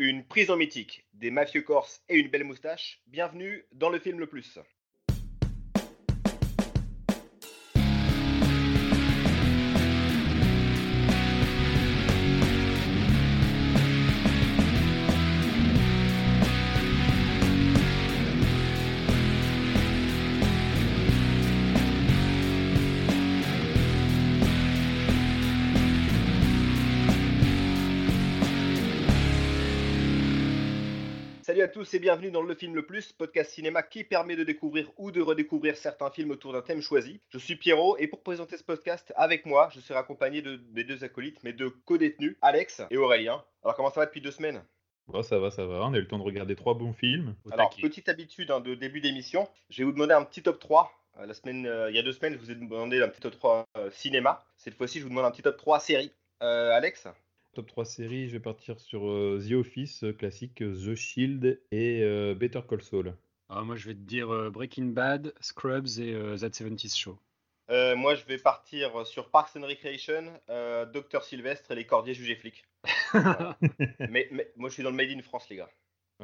Une prison mythique, des mafieux corses et une belle moustache. Bienvenue dans le film le plus. Salut à tous et bienvenue dans Le Film Le Plus, podcast cinéma qui permet de découvrir ou de redécouvrir certains films autour d'un thème choisi. Je suis Pierrot et pour présenter ce podcast avec moi, je serai accompagné de mes deux acolytes, mes deux co-détenus, Alex et Aurélien. Alors comment ça va depuis deux semaines? Oh, ça va, ça va. On a eu le temps de regarder trois bons films. Alors, taquet. petite habitude hein, de début d'émission, je vais vous demander un petit top 3. Euh, la semaine, euh, il y a deux semaines, je vous ai demandé un petit top 3 euh, cinéma. Cette fois-ci, je vous demande un petit top 3 série. Euh, Alex? Top 3 séries, je vais partir sur euh, The Office, euh, classique, euh, The Shield et euh, Better Call Saul. Ah, moi, je vais te dire euh, Breaking Bad, Scrubs et euh, That 70s Show. Euh, Moi, je vais partir sur Parks and Recreation, euh, Docteur Sylvestre et les Cordiers jugés flics. mais, mais moi, je suis dans le Made in France, les gars.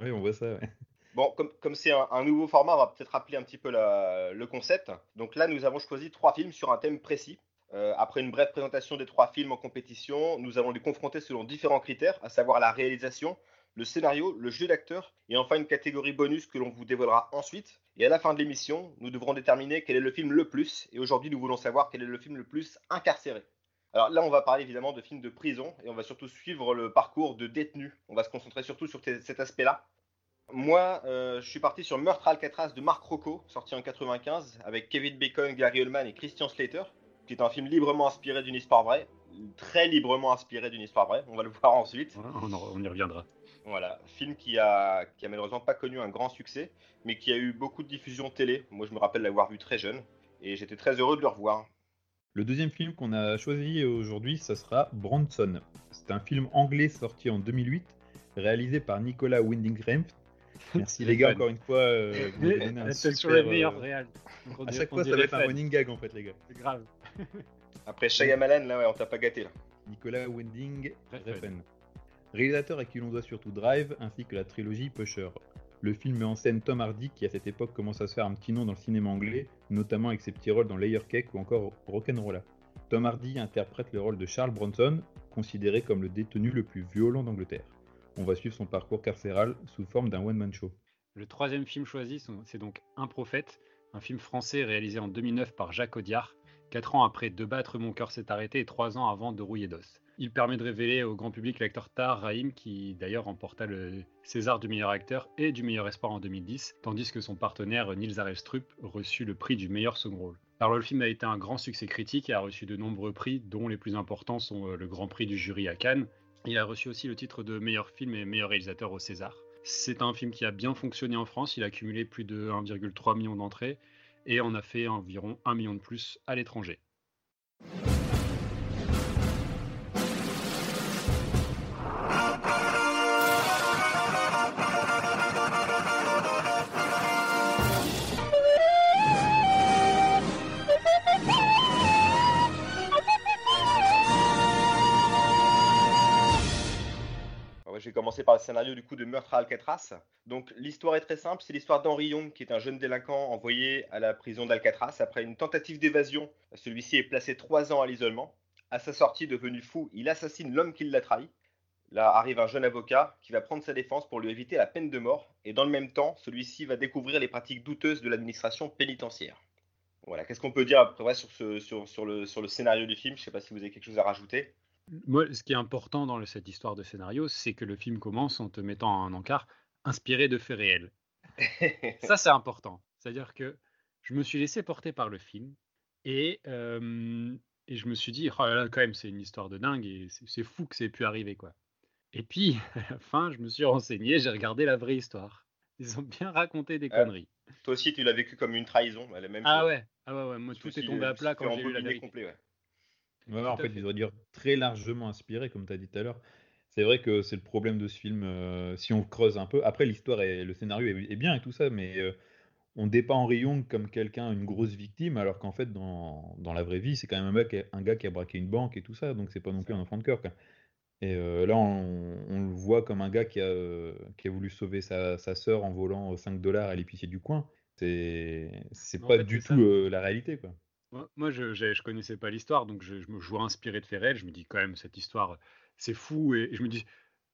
Oui, on voit ça. ouais. Bon, comme comme c'est un, un nouveau format, on va peut-être rappeler un petit peu la- le concept. Donc là, nous avons choisi trois films sur un thème précis. Euh, après une brève présentation des trois films en compétition, nous allons les confronter selon différents critères, à savoir la réalisation, le scénario, le jeu d'acteur, et enfin une catégorie bonus que l'on vous dévoilera ensuite. Et à la fin de l'émission, nous devrons déterminer quel est le film le plus, et aujourd'hui nous voulons savoir quel est le film le plus incarcéré. Alors là, on va parler évidemment de films de prison, et on va surtout suivre le parcours de détenus. On va se concentrer surtout sur cet aspect-là. Moi, euh, je suis parti sur Meurtre Alcatraz de Marc Rocco, sorti en 95, avec Kevin Bacon, Gary Oldman et Christian Slater, qui est un film librement inspiré d'une histoire vraie, très librement inspiré d'une histoire vraie. On va le voir ensuite. On, en- on y reviendra. Voilà, film qui a, qui a malheureusement pas connu un grand succès, mais qui a eu beaucoup de diffusion télé. Moi, je me rappelle l'avoir vu très jeune, et j'étais très heureux de le revoir. Le deuxième film qu'on a choisi aujourd'hui, ça sera Bronson. C'est un film anglais sorti en 2008, réalisé par Nicolas Winding Refn. Merci les gars, Fan. encore une fois. euh, vous un super, les meilleurs euh, À chaque fois, ça va être un running gag en fait, les gars. C'est grave. Après Shyamalan, là, ouais, on t'a pas gâté. Là. Nicolas Winding Refn. Réalisateur à qui l'on doit surtout Drive ainsi que la trilogie Pusher. Le film met en scène Tom Hardy qui à cette époque commence à se faire un petit nom dans le cinéma anglais, notamment avec ses petits rôles dans Layer Cake ou encore Rock'n'Rolla. Tom Hardy interprète le rôle de Charles Bronson, considéré comme le détenu le plus violent d'Angleterre. On va suivre son parcours carcéral sous forme d'un one-man show. Le troisième film choisi, c'est donc Un prophète, un film français réalisé en 2009 par Jacques Audiard, quatre ans après De battre mon cœur s'est arrêté et trois ans avant De rouiller d'os. Il permet de révéler au grand public l'acteur Tahar Rahim, qui d'ailleurs remporta le César du meilleur acteur et du meilleur espoir en 2010, tandis que son partenaire Nils Arestrup reçut le prix du meilleur second rôle. Alors le film a été un grand succès critique et a reçu de nombreux prix, dont les plus importants sont euh, le Grand Prix du jury à Cannes. Il a reçu aussi le titre de meilleur film et meilleur réalisateur au César. C'est un film qui a bien fonctionné en France, il a cumulé plus de 1,3 million d'entrées et en a fait environ 1 million de plus à l'étranger. Vais commencer par le scénario du coup de Meurtre à Alcatraz. Donc l'histoire est très simple, c'est l'histoire d'Henri Young qui est un jeune délinquant envoyé à la prison d'Alcatraz après une tentative d'évasion. Celui-ci est placé trois ans à l'isolement. À sa sortie, devenu fou, il assassine l'homme qui l'a trahi. Là arrive un jeune avocat qui va prendre sa défense pour lui éviter la peine de mort. Et dans le même temps, celui-ci va découvrir les pratiques douteuses de l'administration pénitentiaire. Voilà, qu'est-ce qu'on peut dire après ouais, sur, ce, sur, le, scénario du film? Je sais pas si vous avez quelque chose à rajouter. Moi, ce qui est important dans cette histoire de scénario, c'est que le film commence en te mettant un encart inspiré de faits réels. Ça, c'est important. C'est-à-dire que je me suis laissé porter par le film et, euh, et je me suis dit, oh là là, quand même, c'est une histoire de dingue et c'est fou que ça ait pu arriver, quoi. Et puis, à la fin, je me suis renseigné, j'ai regardé la vraie histoire. Ils ont bien raconté des Ah, conneries. Toi aussi, tu l'as vécu comme une trahison, la même Ah chose. ouais, ah ouais, ouais, moi, Je tout est tombé à je me plat quand j'ai eu la vérité. complet, ouais. Ouais, en fait, fait. ils auraient dû très largement inspiré, comme tu as dit tout à l'heure. C'est vrai que c'est le problème de ce film, euh, si on creuse un peu. Après, l'histoire et le scénario est, est bien et tout ça, mais euh, on dépeint Henri Young comme quelqu'un, une grosse victime, alors qu'en fait, dans, dans la vraie vie, c'est quand même un, mec, un gars qui a braqué une banque et tout ça, donc c'est pas non plus un enfant de cœur. quoi. Et là, on, le voit comme un gars qui a, qui a voulu sauver sa, sa sœur en volant 5 dollars à l'épicier du coin. C'est pas du tout la réalité, quoi. Moi, je, je, connaissais pas l'histoire, donc je, me vois inspiré de faits Je me dis quand même, cette histoire, c'est fou. Et, je me dis,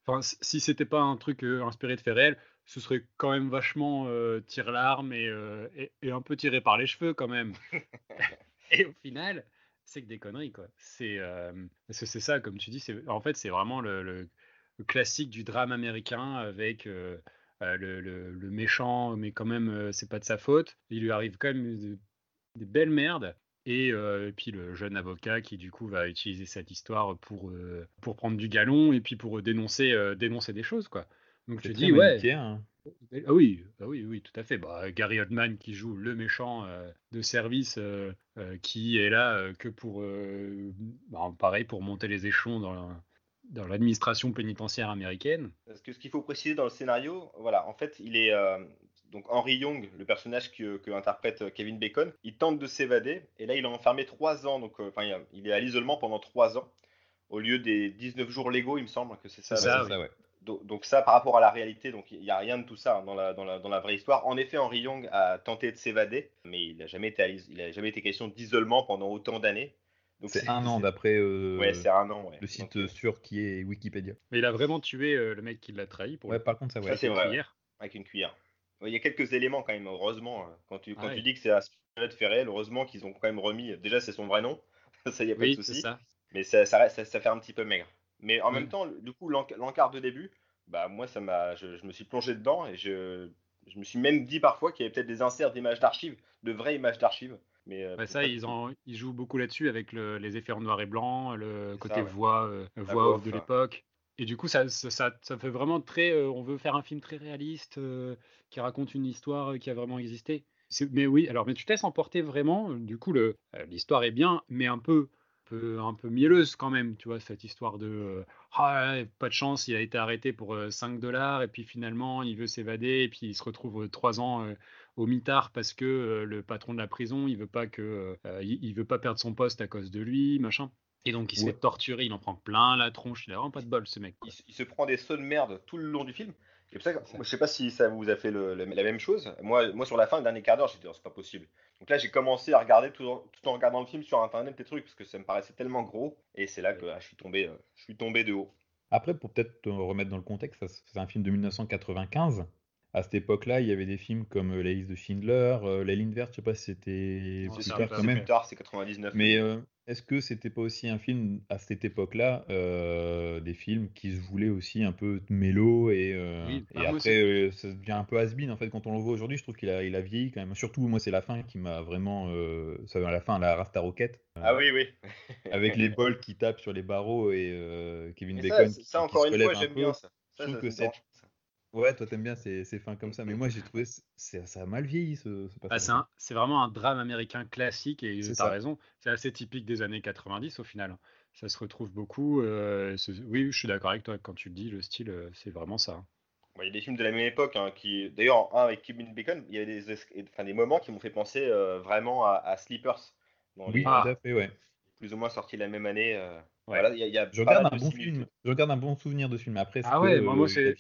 enfin, si c'était pas un truc inspiré de réels, ce serait quand même vachement tire l'arme et, et, un peu tiré par les cheveux quand même. et au final, c'est que des conneries, quoi. C'est c'est ça, comme tu dis, en fait, c'est vraiment le, le, classique du drame américain avec euh, le, méchant, mais quand même, euh, c'est pas de sa faute. Il lui arrive quand même des, belles merdes. Et, euh, puis le jeune avocat qui du coup va utiliser cette histoire pour, pour prendre du galon et puis pour dénoncer, dénoncer des choses quoi. Donc je dis ouais. Hein. Ah oui, ah oui, oui, tout à fait. Bah, Gary Oldman qui joue le méchant de service qui est là que pour, bah, pareil, pour monter les échelons dans, dans l'administration pénitentiaire américaine. Parce que ce qu'il faut préciser dans le scénario, voilà, en fait, il est euh, donc Henry Young, le personnage que, que, interprète Kevin Bacon, il tente de s'évader et là il est enfermé trois ans, donc euh, enfin il est à l'isolement pendant trois ans au lieu des 19 jours légaux, il me semble que c'est ça. ça, ouais. donc, ça, par rapport à la réalité, donc il n'y a rien de tout ça hein, dans, la, dans, la, dans, la, vraie histoire. En effet, Henry Young a tenté de s'évader, mais il n'a jamais été, il a jamais été question d'isolement pendant autant d'années. C'est un an d'après euh, un an, le site euh, sûr qui est Wikipédia. Mais il a vraiment tué euh, le mec qui l'a trahi. Pour ouais, par contre, ça, ouais. c'est vrai. Avec une cuillère. Il y a quelques éléments quand même, heureusement. Quand tu, quand ah tu dis que c'est Aspinall Ferrel, heureusement qu'ils ont quand même remis. Déjà, c'est son vrai nom. ça, y a pas de souci. Mais ça, ça, ça, fait un petit peu maigre. Mais en même temps, du coup, l'encart de début, bah, moi, ça m'a, je, je, me suis plongé dedans et je, je me suis même dit parfois qu'il y avait peut-être des inserts d'images d'archives, de vraies images d'archives. Mais euh, ça, ils, ils jouent beaucoup là-dessus avec les effets en noir et blanc, le côté voix, euh, voix, de l'époque. Et du coup, ça, ça, ça, fait vraiment très. Euh, on veut faire un film très réaliste qui raconte une histoire qui a vraiment existé. Mais oui, alors, mais tu te laisses emporter vraiment. Du coup, l'histoire est bien, mais un peu un peu mielleuse quand même, tu vois, cette histoire de euh, ah, pas de chance, il a été arrêté pour 5 euh, dollars et puis finalement il veut s'évader et puis il se retrouve 3 euh, ans au mitard parce que le patron de la prison il veut pas que il, veut pas perdre son poste à cause de lui, machin. Et donc il se fait torturer, il en prend plein la tronche, il a vraiment pas de bol ce mec. Il, se prend des sauts de merde tout le long du film. Et pour ça, je sais pas si ça vous a fait la même chose. Moi, moi sur la fin, le dernier quart d'heure, j'ai dit oh, c'est pas possible. Donc là, j'ai commencé à regarder tout en, tout en, regardant le film sur internet des trucs parce que ça me paraissait tellement gros. Et c'est là que ah, je, suis tombé, euh, je suis tombé de haut. Après, pour peut-être te remettre dans le contexte, c'est un film de 1995. À cette époque-là, il y avait des films comme euh, La liste de Schindler, euh, La ligne verte, je sais pas si c'était plus tard quand même. Plus tard, c'est 99. Mais est-ce que c'était pas aussi un film à cette époque-là, euh, des films qui se voulaient aussi un peu mélo et, euh, et bah, après euh, ça devient un peu has en fait quand on le voit aujourd'hui. Je trouve qu'il a, il a vieilli quand même. Surtout moi c'est la fin qui m'a vraiment, ça à la fin la Rasta Rocket. ah oui oui. avec les bols qui tapent sur les barreaux et Kevin Bacon. Ça, ça encore une fois j'aime bien ça. je trouve que Ouais, toi t'aimes bien ces, ces fins comme ça, mais moi j'ai trouvé ça a mal vieilli ce, ce ah, c'est vraiment un drame américain classique et t'as raison, c'est assez typique des années 90 au final. Ça se retrouve beaucoup. Euh, oui, je suis d'accord avec toi quand tu le dis, le style, euh, c'est vraiment ça. Il y a des films de la même époque, hein, qui, d'ailleurs, un avec Kevin Bacon, il y a des, enfin, des moments qui m'ont fait penser euh, vraiment à, Sleepers. oui, tout à fait, ouais. Plus ou moins sorti la même année. je, regarde un bon film. je regarde un bon souvenir de ce film. Après, ah ouais, moi, c'est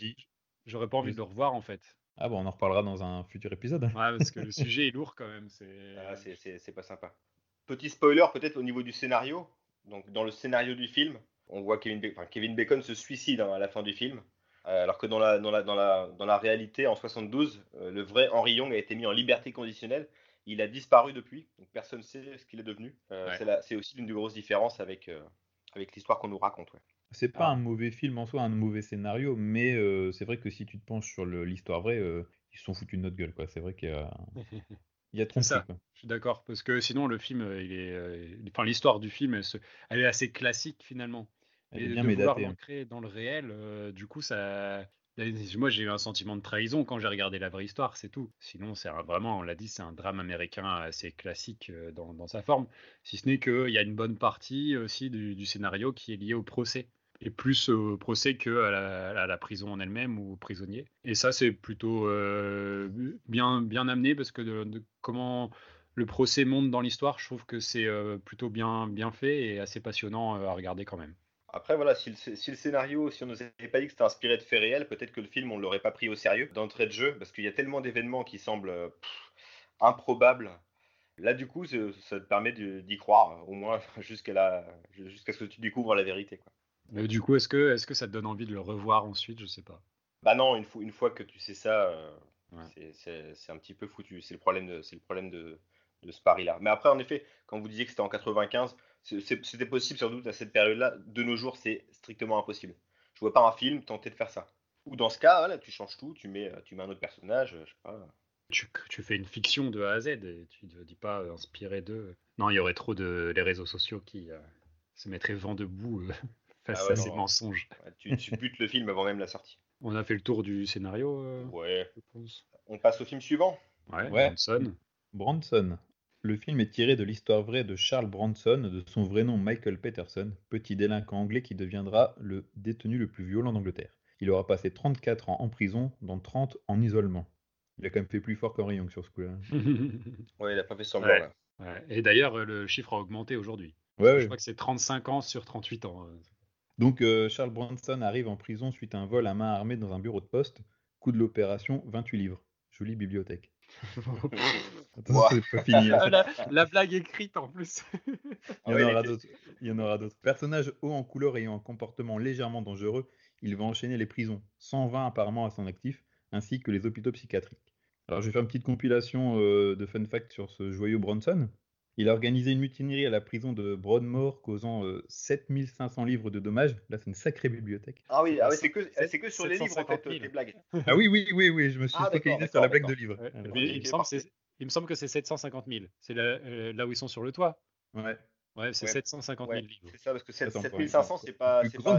J'aurais pas envie de le revoir en fait. Ah bon, on en reparlera dans un futur épisode. Ouais, parce que le sujet est lourd quand même. Ah, c'est pas sympa. Petit spoiler peut-être au niveau du scénario. Donc dans le scénario du film, on voit Kevin, Bacon, Kevin Bacon se suicide hein, à la fin du film. Euh, alors que dans la, dans, la, dans, la, dans la réalité, en 72, euh, le vrai Henry Young a été mis en liberté conditionnelle. Il a disparu depuis, donc personne ne sait ce qu'il est devenu. Euh, c'est aussi l'une des grosses différences avec, avec l'histoire qu'on nous raconte. Ouais. C'est pas ah. un mauvais film en soi, un mauvais scénario, mais c'est vrai que si tu te penches sur l'histoire vraie, ils se sont foutus de notre gueule, quoi. C'est vrai qu'il y a, il y a trop ça. Je suis d'accord, parce que sinon le film, il est, enfin l'histoire du film, elle, est assez classique finalement. Elle est bien de vouloir l'ancrer dans le réel, du coup ça, moi, j'ai eu un sentiment de trahison quand j'ai regardé la vraie histoire, c'est tout. Sinon, c'est vraiment, on l'a dit, c'est un drame américain assez classique dans, sa forme. Si ce n'est qu'il y a une bonne partie aussi du, scénario qui est liée au procès et plus au procès que à la, prison en elle-même ou aux prisonniers. Et ça, c'est plutôt euh, bien, bien amené parce que comment le procès monte dans l'histoire, je trouve que c'est euh, plutôt bien, bien fait et assez passionnant euh, à regarder quand même. Après, voilà, si le, scénario, si on nous avait pas dit que c'était inspiré de faits réels, peut-être que le film, on l'aurait pas pris au sérieux d'entrée de jeu, parce qu'il y a tellement d'événements qui semblent improbables. Là, du coup, ça, te permet d'y croire, au moins jusqu'à la, jusqu'à ce que tu découvres la vérité. Quoi. Mais du coup, est-ce que, est-ce que ça te donne envie de le revoir ensuite? Je sais pas. Bah non, une fois, une fois que tu sais ça, euh, Ouais. c'est- un petit peu foutu. C'est le problème de, le problème de, de ce pari-là. Mais après, en effet, quand vous disiez que c'était en 95, c'est- c'est- c'était possible sans doute à cette période-là. De nos jours, c'est strictement impossible. Je vois pas un film tenter de faire ça. Ou dans ce cas, voilà, tu changes tout, tu mets, tu mets un autre personnage, je sais pas. Tu, tu fais une fiction de A à Z et tu ne dis pas euh, inspiré d'eux. Non, il y aurait trop de les réseaux sociaux qui euh, se mettraient vent debout euh, face Ah ouais, à non, ces non. mensonges. Tu, tu butes le film avant même la sortie. On a fait le tour du scénario, euh, Ouais. je pense. On passe au film suivant. Ouais, Ouais. Branson. Branson. Le film est tiré de l'histoire vraie de Charles Branson, de son vrai nom Michael Peterson, petit délinquant anglais qui deviendra le détenu le plus violent d'Angleterre. Il aura passé 34 ans en prison, dont 30 en isolement. Il a quand même fait plus fort qu'Henri Young sur ce coup-là. Ouais, il a pas fait semblant Ouais. là. Ouais. Et d'ailleurs, euh, le chiffre a augmenté aujourd'hui. Ouais, Je crois que c'est 35 ans sur 38 ans. Donc euh, Charles Branson arrive en prison suite à un vol à main armée dans un bureau de poste. Coût de l'opération 28 livres. Jolie bibliothèque. Attends, Ouah. c'est pas fini. Ah, la, la blague écrite en plus. Il y en ouais, aura les- d'autres. Il y en aura d'autres. Personnage haut en couleur ayant un comportement légèrement dangereux, il va enchaîner les prisons, 120 apparemment à son actif, ainsi que les hôpitaux psychiatriques. Alors je vais faire une petite compilation euh, de fun facts sur ce joyeux Bronson. Il a organisé une mutinerie à la prison de Broadmoor, causant euh, 7500 livres de dommages. Là, c'est une sacrée bibliothèque. Ah oui, ah c'est que, Sept- c'est que sur les livres en 750 fait, 000. tes blagues. Ah oui, oui, oui, oui, je me suis Ah, focalisé sur la blague de livres. Ouais, Alors, il, me semble que c'est- il me semble que c'est 750 000. C'est là, euh, là où ils sont sur le toit. ouais. Ouais, c'est Ouais. 750 000 Ouais, livres. c'est ça, parce que sept- Attends, 7500, ouais. c'est pas, c'est pas,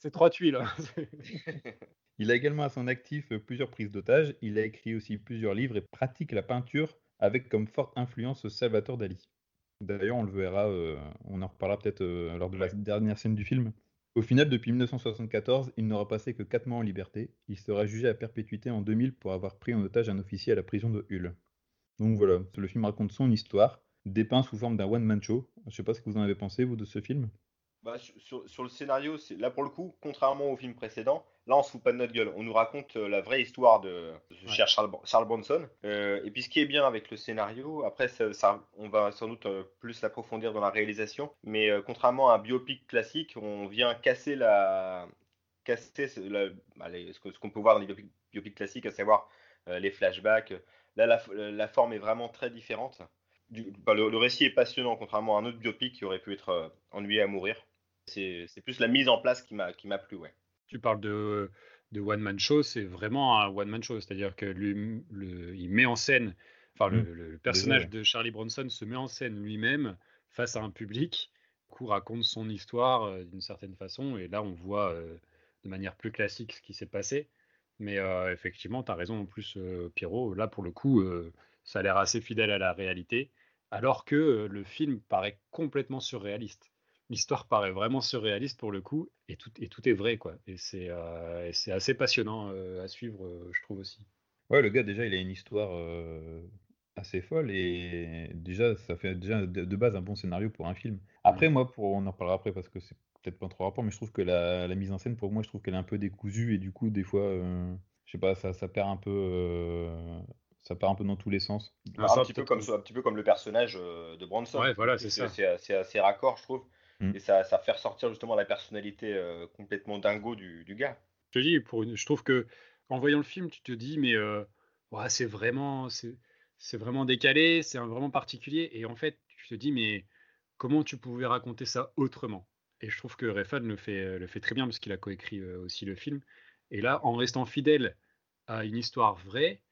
c'est trois tuiles. hein. Il a également à son actif euh, plusieurs prises d'otages. Il a écrit aussi plusieurs livres et pratique la peinture avec comme forte influence Salvatore Dali. D'ailleurs, on le verra, euh, on en reparlera peut-être euh, lors de la dernière scène du film. Au final, depuis 1974, il n'aura passé que 4 mois en liberté. Il sera jugé à perpétuité en 2000 pour avoir pris en otage un officier à la prison de Hull. Donc voilà, le film raconte son histoire, dépeint sous forme d'un one-man show. Je sais pas ce que vous en avez pensé, vous, de ce film? Bah, sur, le scénario, c'est là pour le coup, contrairement au film précédent, là on se fout pas de notre gueule. On nous raconte euh, la vraie histoire de, de ce Ouais. cher Charles, Charles Bronson. Euh, et puis ce qui est bien avec le scénario, après ça, ça- on va sans doute euh, plus l'approfondir dans la réalisation, mais contrairement à un biopic classique, on vient casser la casser ce, la- bah, les- ce qu'on peut voir dans les biopics, biopics classiques, à savoir les flashbacks. Là, la, la forme est vraiment très différente. Du- bah, le, le récit est passionnant, contrairement à un autre biopic qui aurait pu être ennuyé à mourir. C'est plus la mise en place qui m'a qui plu, ouais. Tu parles de, de one man show, c'est vraiment un one man show, c'est-à-dire que lui, le- il met en scène, enfin le, Mm. le personnage de Charlie Bronson se met en scène lui-même face à un public, coup raconte son histoire euh, d'une certaine façon, et là on voit euh, de manière plus classique ce qui s'est passé. Mais euh, effectivement, tu as raison en plus, euh, Pierrot, là pour le coup, euh, ça a l'air assez fidèle à la réalité, alors que euh, le film paraît complètement surréaliste l'histoire paraît vraiment surréaliste pour le coup, et tout, et tout est vrai, quoi. Et c'est euh, assez passionnant euh, à suivre, euh, je trouve aussi. Ouais, le gars, déjà, il a une histoire euh, assez folle et déjà, ça fait déjà de, base un bon scénario pour un film. Après, moi, pour, on en parlera après parce que c'est peut-être pas trop rapport, mais je trouve que la, la mise en scène, pour moi, je trouve qu'elle est un peu décousue et du coup, des fois, euh, je sais pas, ça, ça perd un peu, euh, ça part un peu dans tous les sens. Ah, un, petit peu comme, un petit peu comme le personnage de Bronson. Ouais, voilà, c'est ça. C'est assez, assez raccord, je trouve. Mm. Et ça, ça fait ressortir justement la personnalité euh, complètement dingo du, du gars. Je te dis, pour une, je trouve que en voyant le film, tu te dis, mais euh, ouais, c'est vraiment, c'est c'est vraiment décalé, c'est vraiment particulier. Et en fait, tu te dis, mais comment tu pouvais raconter ça autrement? Et je trouve que Refan le fait, le fait très bien parce qu'il a coécrit euh, aussi le film. Et là, en restant fidèle à une histoire vraie,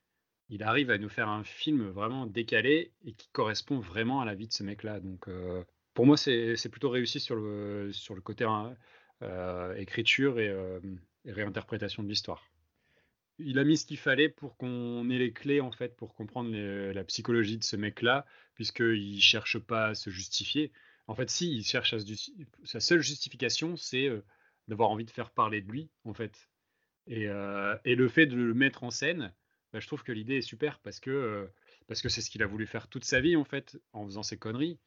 il arrive à nous faire un film vraiment décalé et qui correspond vraiment à la vie de ce mec-là. Donc, euh, pour moi, c'est plutôt réussi sur le, côté hein, euh, écriture et, euh, et réinterprétation de l'histoire. Il a mis ce qu'il fallait pour qu'on ait les clés, en fait, pour comprendre la psychologie de ce mec-là, puisqu'il ne cherche pas à se justifier. En fait, si, il cherche Sa seule justification, c'est euh, d'avoir envie de faire parler de lui, en fait. Et, le fait de le mettre en scène, bah, je trouve que l'idée est super parce que parce que c'est ce qu'il a voulu faire toute sa vie, en fait, en faisant ses conneries.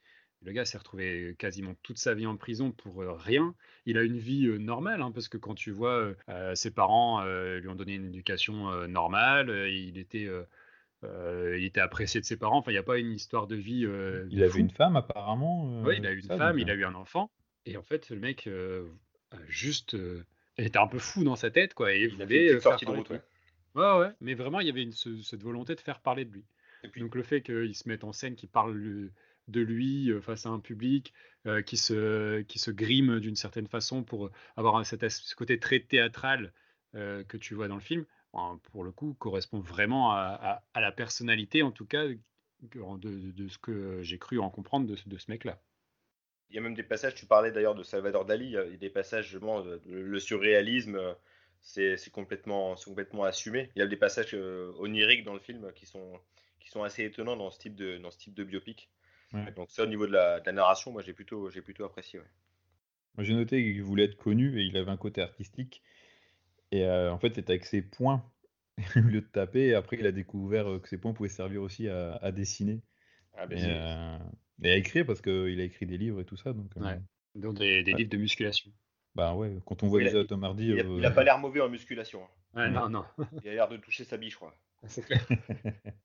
Le gars s'est retrouvé quasiment toute sa vie en prison pour rien. Il a une vie normale, hein, parce que quand tu vois, ses parents lui ont donné une éducation normale, il était il était apprécié de ses parents. Enfin, il n'y a pas une histoire de vie. il avait une femme apparemment. oui, il a eu une femme, il a eu un enfant. Et en fait, le mec juste était un peu fou dans sa tête, quoi. Et il, avait sorti de route. Ouais. ouais. ouais, mais vraiment, il y avait une, cette volonté de faire parler de lui. Et puis, Donc le fait qu'il se mette en scène, qu'il parle de lui face à un public, qui, se, qui se grime d'une certaine façon pour avoir cet, ce côté très théâtral que tu vois dans le film, pour le coup, correspond vraiment à, la personnalité, en tout cas, de, ce que j'ai cru en comprendre de, ce mec-là. Il y a même des passages, tu parlais d'ailleurs de Salvador Dali, il y a des passages, justement, le surréalisme, c'est complètement, complètement assumé. Il y a des passages oniriques dans le film qui sont, qui sont assez étonnants dans ce type de, dans ce type de biopic. Donc ça, au niveau de la, narration, moi j'ai plutôt, j'ai plutôt apprécié. Moi j'ai noté qu'il voulait être connu et il avait un côté artistique. Et en fait, c'est avec ses points, au lieu de taper. Et après, il a découvert que ses points pouvaient servir aussi à, dessiner. Ah, ben, et, à écrire, parce qu'il a écrit des livres et tout ça. Donc, des, livres de musculation. Bah ouais, quand on voit les Tom Hardy. Il n'a pas l'air mauvais en musculation. Hein. non, non. il a l'air de toucher sa biche, je crois. C'est clair.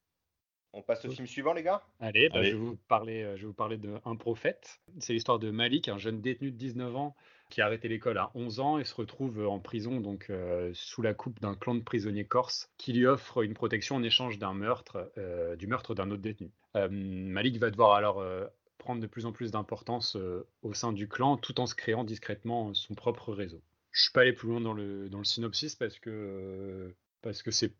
On passe au film suivant, les gars? Allez, bah, Je, vais vous parler, je vais vous parler de Un prophète. C'est l'histoire de Malik, un jeune détenu de 19 ans qui a arrêté l'école à 11 ans et se retrouve en prison donc euh, sous la coupe d'un clan de prisonniers corses qui lui offre une protection en échange d'un meurtre, euh, du meurtre d'un autre détenu. Euh, Malik va devoir alors prendre de plus en plus d'importance au sein du clan tout en se créant discrètement son propre réseau. Je suis pas allé plus loin dans le, dans le synopsis parce que parce que c'est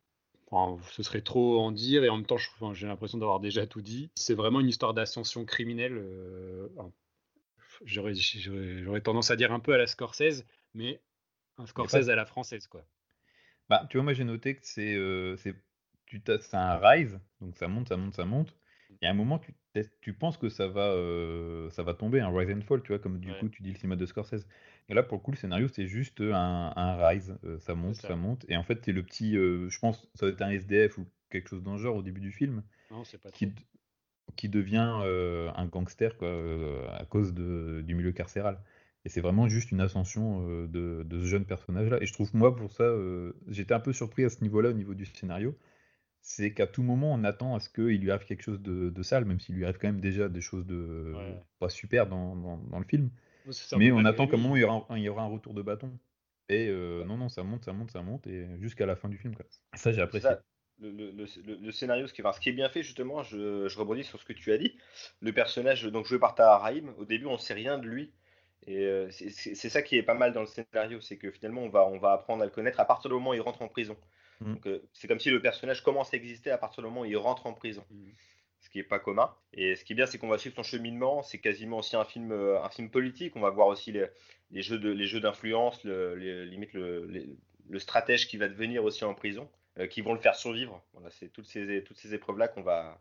ce serait trop en dire et en même temps j'ai l'impression d'avoir déjà tout dit. C'est vraiment une histoire d'ascension criminelle j'aurais tendance à dire un peu à la Scorsese, mais un Scorsese à la française, quoi. Bah, tu vois, moi j'ai noté que c'est euh, un rise, donc ça monte, ça monte, ça monte. Et à un moment, tu, tu penses que ça va, euh, ça va tomber, un rise and fall, tu vois, comme du coup tu dis le cinéma de Scorsese. Et là, pour le coup, le scénario, c'est juste un, un rise, euh, ça monte, ça. monte. Et en fait, c'est le petit, je pense, ça va être un SDF ou quelque chose dans le genre au début du film. Non, c'est pas qui, qui devient euh, un gangster quoi, euh, à cause de, du milieu carcéral. Et c'est vraiment juste une ascension euh, de, de, ce jeune personnage-là. Et je trouve, moi, pour ça, j'étais un peu surpris à ce niveau-là, au niveau du scénario. C'est qu'à tout moment, on attend à ce qu'il lui arrive quelque chose de, de sale, même s'il lui arrive quand même déjà des choses de pas super dans, dans, le film. Mais on attend qu'à un moment, il y, aura un, il y aura un retour de bâton. Et non, non, ça monte, ça monte, ça monte, et jusqu'à la fin du film. Quoi. Ça, j'ai apprécié le, scénario, ce qui, ce qui est bien fait justement, je, rebondis sur ce que tu as dit. Le personnage donc joué par Tahar Rahim, au début on ne sait rien de lui. Et euh, c'est ça qui est pas mal dans le scénario, c'est que finalement on va, on va apprendre à le connaître à partir du moment où il rentre en prison. Mm. Euh, c'est comme si le personnage commence à exister à partir du moment où il rentre en prison. Mm. Ce qui n'est pas commun. Et ce qui est bien, c'est qu'on va suivre son cheminement. C'est quasiment aussi un film, euh, politique. On va voir aussi les, jeux d'influence, limite le, le stratège qui va devenir aussi en prison. Euh, qui vont le faire survivre. C'est toutes ces, toutes ces épreuves-là qu'on va,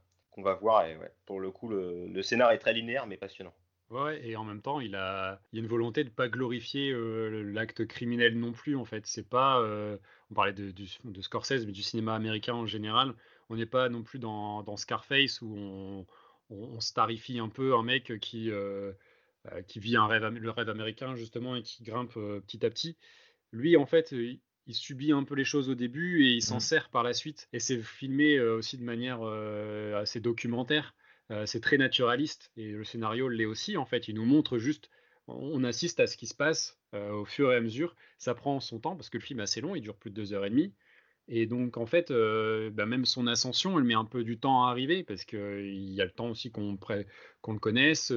voir. Et pour le coup, le, le, scénar est très linéaire mais passionnant. Ouais, et en même temps, il y a une volonté de pas glorifier euh, l'acte criminel non plus. En fait, c'est pas, on parlait de, Scorsese, mais du cinéma américain en général. On n'est pas non plus dans, dans Scarface où on, on, starifie un peu un mec qui, qui vit un rêve, le rêve américain justement et qui grimpe petit à petit. Lui, en fait, il subit un peu les choses au début et il s'en mmh. sert par la suite. Et c'est filmé euh, aussi de manière euh, assez documentaire. Euh, c'est très naturaliste et le scénario l'est aussi. En fait, il nous montre juste, on assiste à ce qui se passe au fur et à mesure. Ça prend son temps parce que le film est assez long, il dure plus de deux heures et demie. Et donc, en fait, bah, même son ascension, elle met un peu du temps à arriver parce qu'il y a le temps aussi qu'on le connaisse,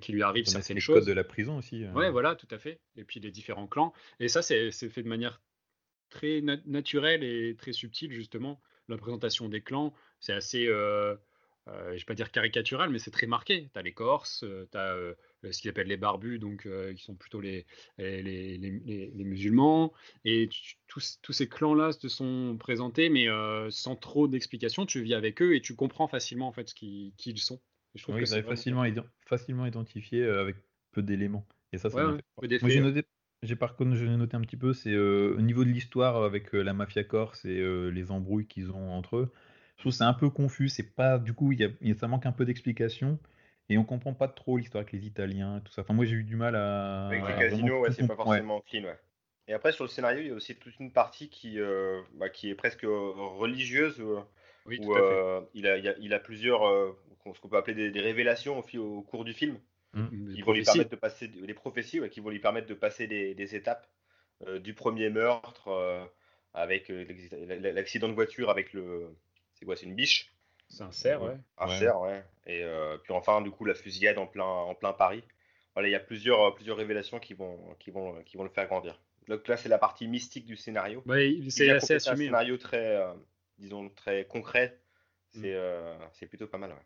qu'il lui arrive certaines les choses. codes de la prison aussi. Ouais, voilà, tout à fait. Et puis les différents clans. Et ça, c'est fait de manière très naturel et très subtil, justement. La présentation des clans, c'est assez, euh, euh, je vais pas dire caricatural, mais c'est très marqué. Tu as les Corses, euh, tu as euh, ce qu'ils appellent les barbus, donc qui sont plutôt les, les, les, les musulmans. Et tous, tous ces clans-là se sont présentés, mais sans trop d'explications. Tu vis avec eux et tu comprends facilement en fait ce qui, qui ils sont. je trouve que c'est facilement, facilement identifié avec peu d'éléments. Et ça, ça ouais, Moi, j'ai noté, j'ai par contre, je l'ai noté un petit peu, c'est euh, au niveau de l'histoire avec euh, la mafia corse et euh, les embrouilles qu'ils ont entre eux. Je trouve c'est un peu confus. C'est pas du coup, y a, ça manque un peu d'explication. Et on comprend pas trop l'histoire avec les Italiens et tout ça. Enfin, moi, j'ai eu du mal à. Avec les à casinos, ouais, c'est pas comprendre. Ouais. forcément clean, ouais. Et après, sur le scénario, il y a aussi toute une partie qui, euh, bah, qui est presque euh, religieuse, euh, Oui, où tout à fait. il, a, il, a, il a plusieurs, euh, ce qu'on peut appeler des, des révélations au, au cours du film, Des qui vont lui prophéties. permettre de passer, des prophéties, ouais, qui vont lui permettre de passer des, des étapes euh, du premier meurtre euh, avec euh, l'accident de voiture avec le. C'est quoi C'est une biche? C'est un cerf, ouais. Un Ouais. cerf, ouais. Et euh, puis enfin, du coup, la fusillade en plein, en plein Paris. Voilà, il y a plusieurs, euh, plusieurs révélations qui vont, qui, vont, qui vont le faire grandir. Donc là, c'est la partie mystique du scénario. Il c'est assez compléter un assumé. hein. scénario très, euh, disons, très concret. Mm. C'est euh, c'est plutôt pas mal. ouais.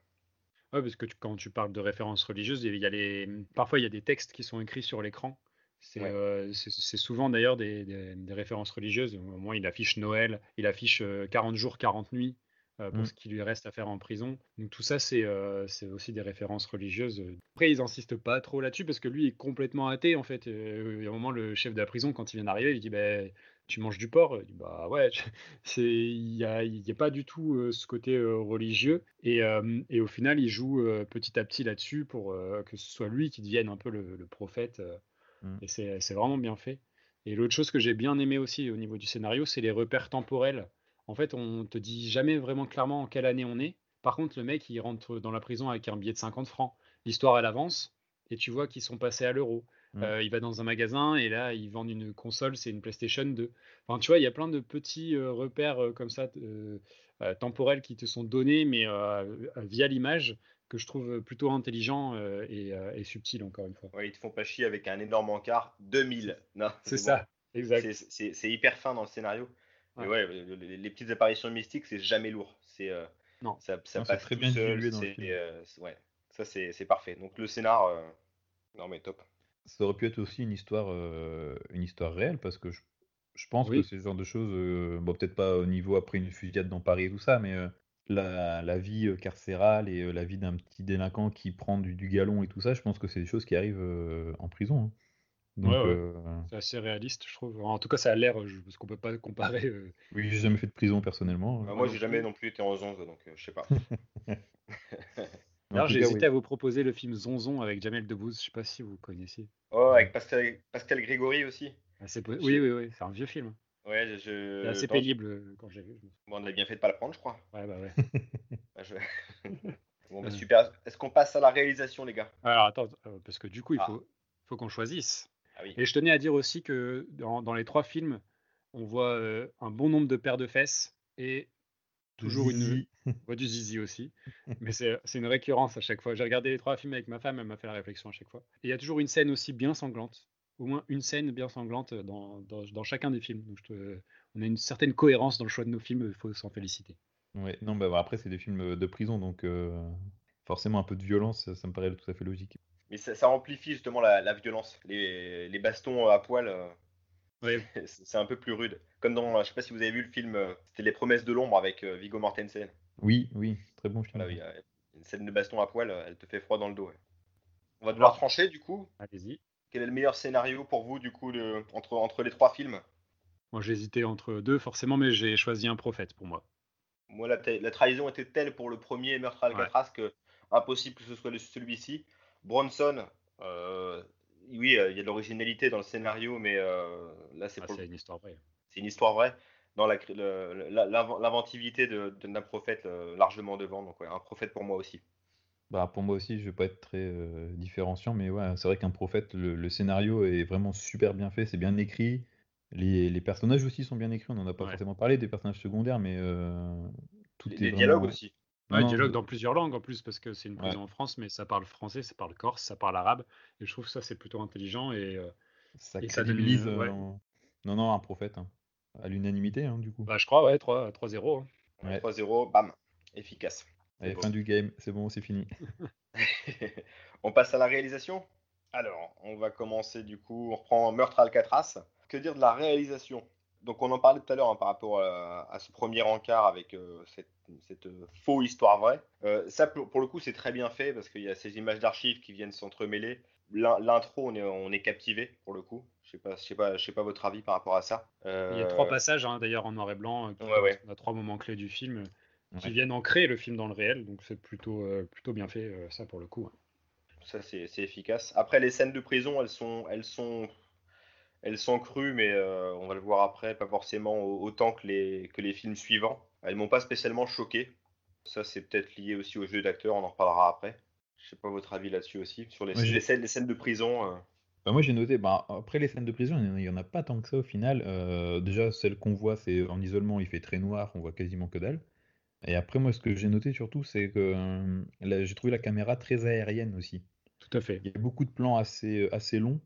Ouais, parce que tu- quand tu parles de références religieuses, il y a les... parfois il y a des textes qui sont écrits sur l'écran. C'est Ouais. euh, souvent d'ailleurs des, des- des références religieuses. Au moins, il affiche Noël, il affiche euh, 40 jours, 40 nuits pour Mm. ce qui lui reste à faire en prison. Donc tout ça, c'est euh, aussi des références religieuses. Après, ils insistent pas trop là-dessus parce que lui est complètement athée en fait. Euh, il y a un moment, le chef de la prison, quand il vient d'arriver, il dit bah, Tu manges du porc Il dit Bah ouais, il y a, pas du tout euh, ce côté euh, religieux et, euh, et au final il joue euh, petit à petit là-dessus pour euh, que ce soit lui qui devienne un peu le, le prophète euh, Mm. et c'est c'est vraiment bien fait et l'autre chose que j'ai bien aimé aussi au niveau du scénario c'est les repères temporels en fait on te dit jamais vraiment clairement en quelle année on est par contre le mec il rentre dans la prison avec un billet de 50 francs l'histoire elle avance et tu vois qu'ils sont passés à l'euro Mm. Euh, il va dans un magasin et là ils vendent une console c'est une PlayStation 2 Enfin, tu vois, il y a plein de petits euh, repères euh, comme ça, euh, euh, temporels qui te sont donnés, mais via l'image, que je trouve plutôt intelligent euh, et, euh, et subtil, encore une fois. Ouais, ils te font pas chier avec un énorme encart. 2000. Non, C'est bon. ça, exact. C'est hyper fin dans le scénario. Ouais. ouais, le- les, les petites apparitions mystiques, c'est jamais lourd. C'est euh, Non. ça, ça Non, c'est passe très bien seul. dans le film. euh, ouais, ça c'est c'est parfait. Donc le scénar, euh, non mais top. Ça aurait pu être aussi une histoire, euh, une histoire réelle, parce que je, je pense Oui. que c'est ce genre de choses, euh, bon, peut-être pas au niveau après une fusillade dans Paris et tout ça, mais euh, la, la vie carcérale et euh, la vie d'un petit délinquant qui prend du, du galon et tout ça, je pense que c'est des choses qui arrivent euh, en prison. hein. Donc, Ouais, ouais. euh, C'est assez réaliste, je trouve. En tout cas, ça a l'air, je- parce qu'on peut pas comparer. euh, oui, j'ai jamais fait de prison personnellement. Bah, euh, moi j'ai jamais non plus été en 11, donc euh, je sais pas. j'ai hésité oui. à vous proposer le film Zonzon avec Jamel Debbouze. Je sais pas si vous connaissiez. Oh, avec Pascal, Pascal Grégory aussi. Ah, c'est Oui, oui, oui, c'est un vieux film. Ouais, je, C'est assez pénible euh, quand j'ai vu. Bon, on a bien fait de pas le prendre, je crois. Ouais, bah ouais. Ah, je- bon, bah, Euh. super. Est-ce qu'on passe à la réalisation, les gars? Alors attends, euh, parce que du coup, il Ah. faut, faut qu'on choisisse. Ah oui. Et je tenais à dire aussi que dans, dans les trois films, on voit euh, un bon nombre de paires de fesses et toujours une. Zizi. On voit du zizi aussi. Mais c'est une récurrence à chaque fois. J'ai regardé les trois films avec ma femme, elle m'a fait la réflexion à chaque fois. Et il y a toujours une scène aussi bien sanglante. Au moins une scène bien sanglante dans, dans, dans chacun des films. Donc je te- on a une certaine cohérence dans le choix de nos films, il faut s'en féliciter. Ouais, non, bah, après, c'est des films de prison, donc euh, forcément un peu de violence, ça me paraît tout à fait logique. Mais ça, ça amplifie justement la, la violence. Les, les bastons à poil, euh, Ouais. c'est un peu plus rude. Comme dans, je sais pas si vous avez vu le film, euh, c'était Les Promesses de l'ombre avec euh, Viggo Mortensen. Oui, oui, très bon film. Voilà, oui, une scène de baston à poil, elle te fait froid dans le dos. ouais. On va devoir trancher du coup. Allez-y. Quel est le meilleur scénario pour vous du coup de, entre, entre les trois films? Moi j'ai hésité entre deux forcément, mais j'ai choisi un prophète pour moi. Moi, la, trahison était telle pour le premier meurtre à Alcatraz que impossible que ce soit celui-ci. Bronson, euh, oui, euh, il y a de l'originalité dans le scénario, mais euh, là, c'est Ah, pour une histoire vraie. C'est une histoire vraie. La- la- l'inv- l'inventivité de- de- d'un prophète largement devant. Donc, ouais, un prophète pour moi aussi. Bah, pour moi aussi, je vais pas être très euh, différenciant, mais ouais, c'est vrai qu'un prophète, le, le scénario est vraiment super bien fait, c'est bien écrit. Les, les personnages aussi sont bien écrits, on n'en a pas Ouais. forcément parlé des personnages secondaires, mais euh, tout Les, est les vraiment- dialogues aussi. Ouais, non, dialogue je- dans plusieurs langues en plus, parce que c'est une prison Ouais. en France, mais ça parle français, ça parle corse, ça parle arabe. Et je trouve que ça, c'est plutôt intelligent. Et euh, ça et ça ouais. euh, en- Non, non, un prophète, hein. à l'unanimité, hein, du coup. bah, je crois, ouais, 3 3-0. hein. Ouais. 3-0, bam, efficace. Allez, fin du game, c'est bon, c'est fini. on passe à la réalisation? Alors, on va commencer du coup, on reprend Meurtre à Alcatraz. Que dire de la réalisation? Donc, on en parlait tout à l'heure hein, par rapport à, à ce premier encart avec euh, cette, cette, euh, faux histoire vraie. Euh, ça, pour, pour le coup, c'est très bien fait parce qu'il y a ces images d'archives qui viennent s'entremêler. L'in- L'intro, on est, on est captivé pour le coup. Je sais pas, je sais pas, je sais pas votre avis par rapport à ça. Il y a Euh, trois passages, hein, d'ailleurs, en noir et blanc. euh, qui Ouais, ouais. On a trois moments clés du film euh, qui Ouais. viennent ancrer le film dans le réel. Donc, c'est plutôt, euh, plutôt bien fait, euh, ça, pour le coup. ça c'est efficace. Après, les scènes de prison, elles sont, elles sont, elles sont crues, mais euh, on va le voir après, pas forcément autant que les, que les films suivants. Elles m'ont pas spécialement choqué. Ça, c'est peut-être lié aussi au jeu d'acteur, on en reparlera après. Je sais pas votre avis là-dessus aussi, sur les, scènes, les, scènes, de prison. Euh. Bah moi j'ai noté, bah, après les scènes de prison, il n'y en a pas tant que ça au final. Euh, déjà, celle qu'on voit, c'est en isolement, il fait très noir, on voit quasiment que dalle. Et après, moi, ce que j'ai noté surtout, c'est que j'ai trouvé la caméra très aérienne aussi. Tout à fait. Il y a beaucoup de plans assez, assez longs,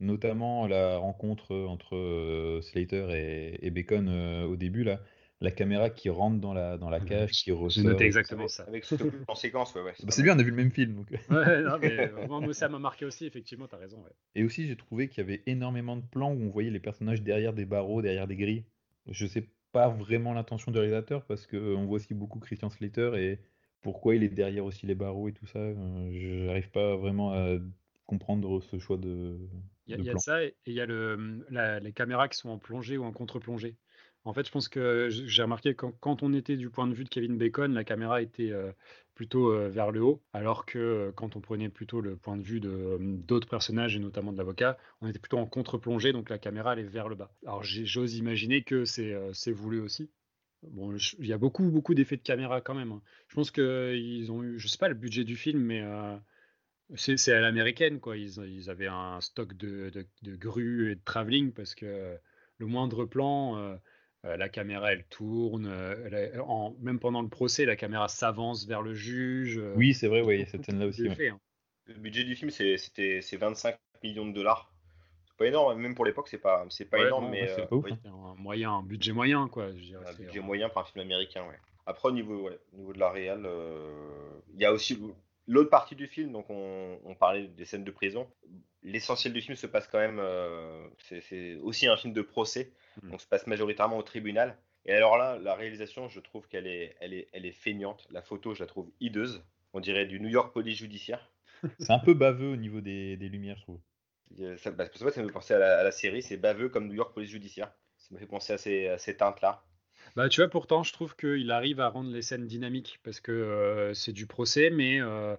notamment la rencontre entre euh, Slater et, Bacon euh, au début, là. La caméra qui rentre dans la, dans la cage, qui ressort. J'ai noté exactement ça. Avec ce en séquence, ouais. ouais c'est bah, bien, on a vu le même film. Donc. ouais, non, mais moi, ça m'a marqué aussi, effectivement, tu as raison. Et aussi, j'ai trouvé qu'il y avait énormément de plans où on voyait les personnages derrière des barreaux, derrière des grilles. Je sais pas vraiment l'intention du réalisateur parce qu'on voit aussi beaucoup Christian Slater et pourquoi il est derrière aussi les barreaux et tout ça. Euh, je n'arrive pas vraiment à comprendre ce choix de. Il y, a ça et il y a le, les caméras qui sont en plongée ou en contre-plongée. En fait, je pense que j'ai remarqué quand, quand on était du point de vue de Kevin Bacon, la caméra était euh, plutôt euh, vers le haut, alors que euh, quand on prenait plutôt le point de vue d'autres personnages et notamment de l'avocat, on était plutôt en contre-plongée, donc la caméra allait vers le bas. Alors j'ose imaginer que c'est voulu aussi. Bon, il y a beaucoup beaucoup d'effets de caméra quand même. Hein. Je pense qu'ils ont eu, je sais pas le budget du film, mais c'est à l'américaine quoi. Ils, avaient un stock de, de, grues et de travelling parce que le moindre plan la caméra, elle tourne. Euh, en, même pendant le procès, la caméra s'avance vers le juge. Euh, oui, c'est vrai, oui, cette scène-là aussi. Hein. Le budget du film, c'est 25 millions de dollars. C'est pas énorme, même pour l'époque, c'est pas, énorme, mais c'est un moyen, un budget moyen, quoi. Je un budget moyen pour un film américain, ouais. Après, au niveau, au niveau de la réal, il y a aussi l'autre partie du film. Donc, on, on, parlait des scènes de prison. L'essentiel du film se passe quand même. c'est aussi un film de procès. Mmh. On se passe majoritairement au tribunal. Et alors là, la réalisation, je trouve qu'elle est, elle est, elle est feignante. La photo, je la trouve hideuse. On dirait du New York Police Judiciaire. C'est un peu baveux au niveau des, des lumières, je trouve. Ça, bah, ça, me fait penser à la, série, c'est baveux comme New York Police Judiciaire. Ça me fait penser à ces, à ces teintes-là. Bah, tu vois, pourtant, je trouve qu'il arrive à rendre les scènes dynamiques parce que euh, c'est du procès, mais euh,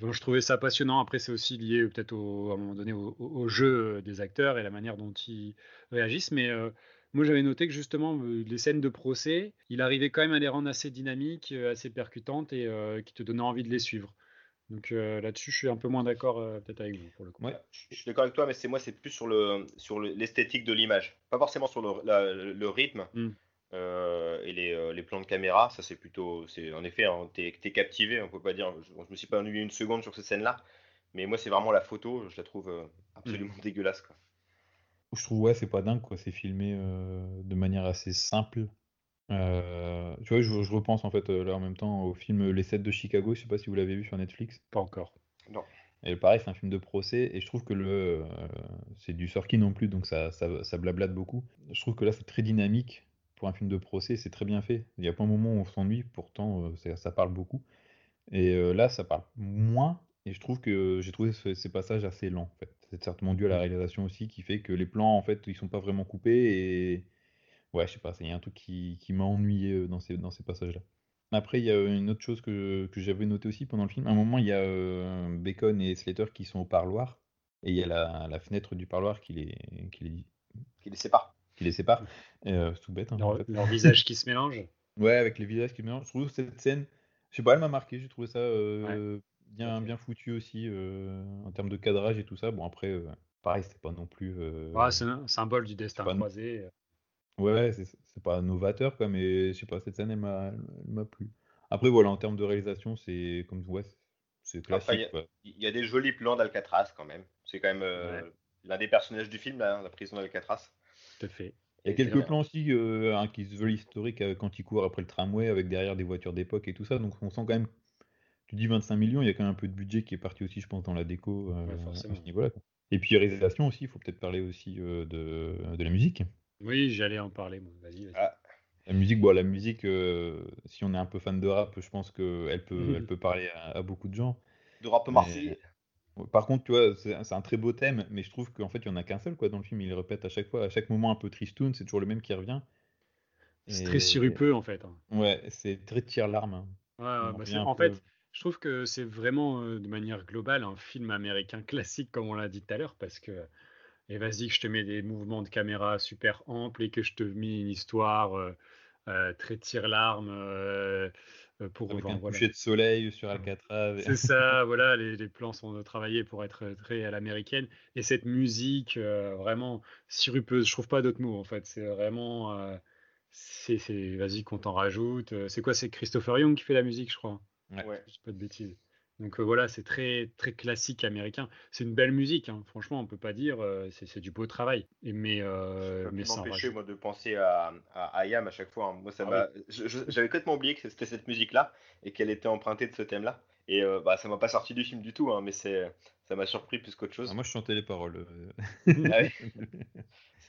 je trouvais ça passionnant. Après, c'est aussi lié peut-être à un moment donné au, jeu des acteurs et la manière dont ils réagissent. Mais euh, moi, j'avais noté que justement, euh, les scènes de procès, il arrivait quand même à les rendre assez dynamiques, euh, assez percutantes et qui te donnaient envie de les suivre. Donc là-dessus, je suis un peu moins d'accord peut-être avec vous pour le coup. Ouais, je suis d'accord avec toi, mais c'est moi, c'est plus sur le sur l'esthétique de l'image, pas forcément sur le, le, rythme. Mmh. Euh, et les, euh, les, plans de caméra, ça c'est plutôt, c'est en effet, hein, t'es es captivé, on peut pas dire, je, me suis pas ennuyé une seconde sur cette scène-là, mais moi c'est vraiment la photo, je la trouve euh, absolument mm. dégueulasse. Quoi. Je trouve ouais, c'est pas dingue quoi, c'est filmé de manière assez simple. tu vois, je, je, repense en fait là en même temps au film Les 7 de Chicago, je sais pas si vous l'avez vu sur Netflix. Pas encore. Non. Et pareil, c'est un film de procès, et je trouve que le c'est du Sorkin non plus, donc ça, ça, ça blablate beaucoup. Je trouve que là c'est très dynamique, pour un film de procès, c'est très bien fait. Il y a pas un moment où on s'ennuie, pourtant euh, ça, parle beaucoup. Et euh, là, ça parle moins, et je trouve que j'ai trouvé ces passages assez lents. En fait. C'est certainement dû à la mmh. réalisation aussi, qui fait que les plans, en fait, ils sont pas vraiment coupés, et ouais, je sais pas, il y a un truc qui, qui m'a ennuyé euh, dans ces, dans ces passages-là. Après, il y a une autre chose que, que j'avais noté aussi pendant le film. À un moment, il y a Bacon et Slater qui sont au parloir, et il y a la, la fenêtre du parloir qui les, qui les... Qui les sépare qui les sépare. Euh, c'est tout bête. Hein, leur, visage qui se mélange. Ouais, avec les visages qui se mélangent. Je trouve cette scène, je sais pas, elle m'a marqué. J'ai trouvé ça euh, bien, bien foutu aussi euh, en termes de cadrage et tout ça. Bon, après, pareil, c'est pas non plus. Ouais, c'est un symbole du destin croisé. Ouais, c'est pas novateur, quoi, mais je sais pas, cette scène, elle m'a plu. Après, voilà, en termes de réalisation, c'est comme ouais, c'est classique. Il y, a des jolis plans d'Alcatraz quand même. C'est quand même l'un des personnages du film, la prison d'Alcatraz fait. Il y a quelques plans aussi euh, hein, qui se veulent historiques euh, quand il court après le tramway avec derrière des voitures d'époque et tout ça. Donc on sent quand même, tu dis 25 millions, il y a quand même un peu de budget qui est parti aussi, je pense, dans la déco euh, à ce niveau-là. Et puis réalisation aussi, il faut peut-être parler aussi de, de, la musique. Oui, j'allais en parler, Vas-y, ah. La musique, bon, la musique, si on est un peu fan de rap, je pense qu'elle peut, elle peut parler à, beaucoup de gens. De rap marseillais. Par contre, tu vois, c'est un très beau thème, mais je trouve qu'en fait, il n'y en a qu'un seul quoi, dans le film. Il répète à chaque fois, à chaque moment un peu tristoun, c'est toujours le même qui revient. C'est très sirupeux en fait. Hein. Ouais, c'est très tire-larme. Hein. Ouais, bah, en fait, Je trouve que c'est vraiment, euh, de manière globale, un film américain classique, comme on l'a dit tout à l'heure, parce que, et vas-y, que je te mets des mouvements de caméra super amples et que je te mets une histoire euh, euh, très tire-larme pour Avec un voilà. coucher de soleil sur Alcatraz. C'est ça, voilà, les, les plans sont travaillés pour être très à l'américaine. Et cette musique euh, vraiment sirupeuse, je trouve pas d'autres mots en fait. C'est vraiment. euh, c'est, vas-y, qu'on t'en rajoute. Euh, C'est quoi? C'est Christopher Young qui fait la musique, je crois. Ouais. Ouais. Je dis pas de bêtises. Donc euh, voilà, c'est très, très classique américain. C'est une belle musique, hein. Franchement, on peut pas dire. euh, c'est, du beau travail. Et, mais Je euh, peux mais plus sans m'empêcher rajout. moi de penser à, à IAM à chaque fois. hein. Moi, ça Ah m'a. je- je- J'avais complètement oublié que c'était cette musique-là et qu'elle était empruntée de ce thème-là. Et euh, bah, ça m'a pas sorti du film du tout, hein, mais c'est, ça m'a surpris plus qu'autre chose. Ah, moi, je chantais les paroles. euh. Ah ouais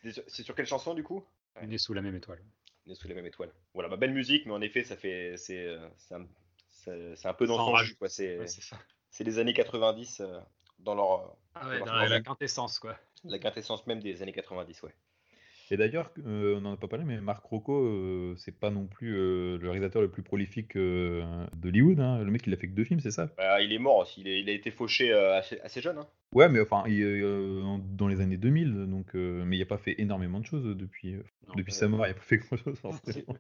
sur- C'est sur quelle chanson du coup? Est sous la même étoile. Est sous la même étoile. Voilà, bah, belle musique, mais en effet, ça fait, c'est, c'est un, c'est- un peu dans son jus, quoi. C'est, Ouais, c'est ça. c'est les années 90 euh, dans leur, euh, Ah ouais, dans la, la quintessence, quoi. la quintessence même des années 90, ouais. Et d'ailleurs, euh, on n'en a pas parlé, mais Marc Rocco, euh, c'est pas non plus euh, le réalisateur le plus prolifique euh, d'Hollywood. hein. Le mec, il a fait que deux films, c'est ça? Bah, il est mort aussi, il, est- il a été fauché euh, assez, assez jeune. hein. Ouais, mais enfin, il, euh, dans les années 2000, donc, euh, mais il n'a pas fait énormément de choses depuis, euh, Non, depuis euh, sa mort. Il n'a pas fait grand-chose, forcément.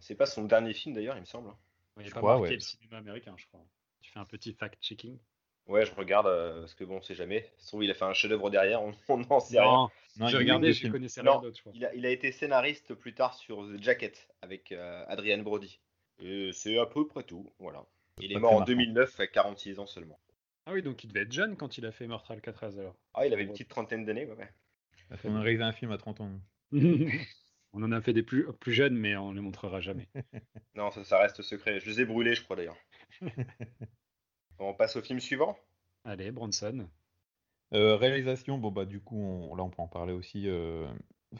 C'est pas son dernier film d'ailleurs, il me semble. Il Je pas crois, marqué ouais. le cinéma américain, je crois. Tu fais un petit fact-checking. Ouais, je regarde, euh, parce que bon, on sait jamais. Ça se trouve, il a fait un chef-d'œuvre derrière, on n'en sait rien. Non, j'ai regardé, je connaissais rien d'autre, je crois. Il a, il a été scénariste plus tard sur The Jacket avec euh, Adrian Brody. Et c'est à peu près tout, voilà. Il est mort en marquant. 2009 à 46 ans seulement. Ah oui, donc il devait être jeune quand il a fait Mortal Alcatraz alors. Ah, il avait une petite trentaine d'années, ouais, ouais. On a réalisé un film à 30 ans. On en a fait des plus, plus jeunes, mais on ne les montrera jamais. Non, ça, ça reste secret. Je les ai brûlés, je crois d'ailleurs. on passe au film suivant? Allez, Bronson. Euh, réalisation, bon bah du coup, on- là on peut en parler aussi. euh,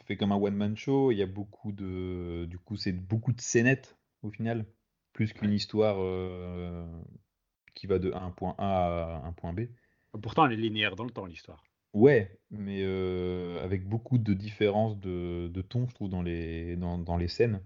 fait comme un one man show. Il y a beaucoup de, du coup, c'est beaucoup de scénettes au final, plus qu'une Ouais. histoire euh, qui va de un point A à un point B. Pourtant, elle est linéaire dans le temps, l'histoire. Ouais, mais euh, avec beaucoup de différences de, de ton, je trouve, dans les, dans, dans les scènes.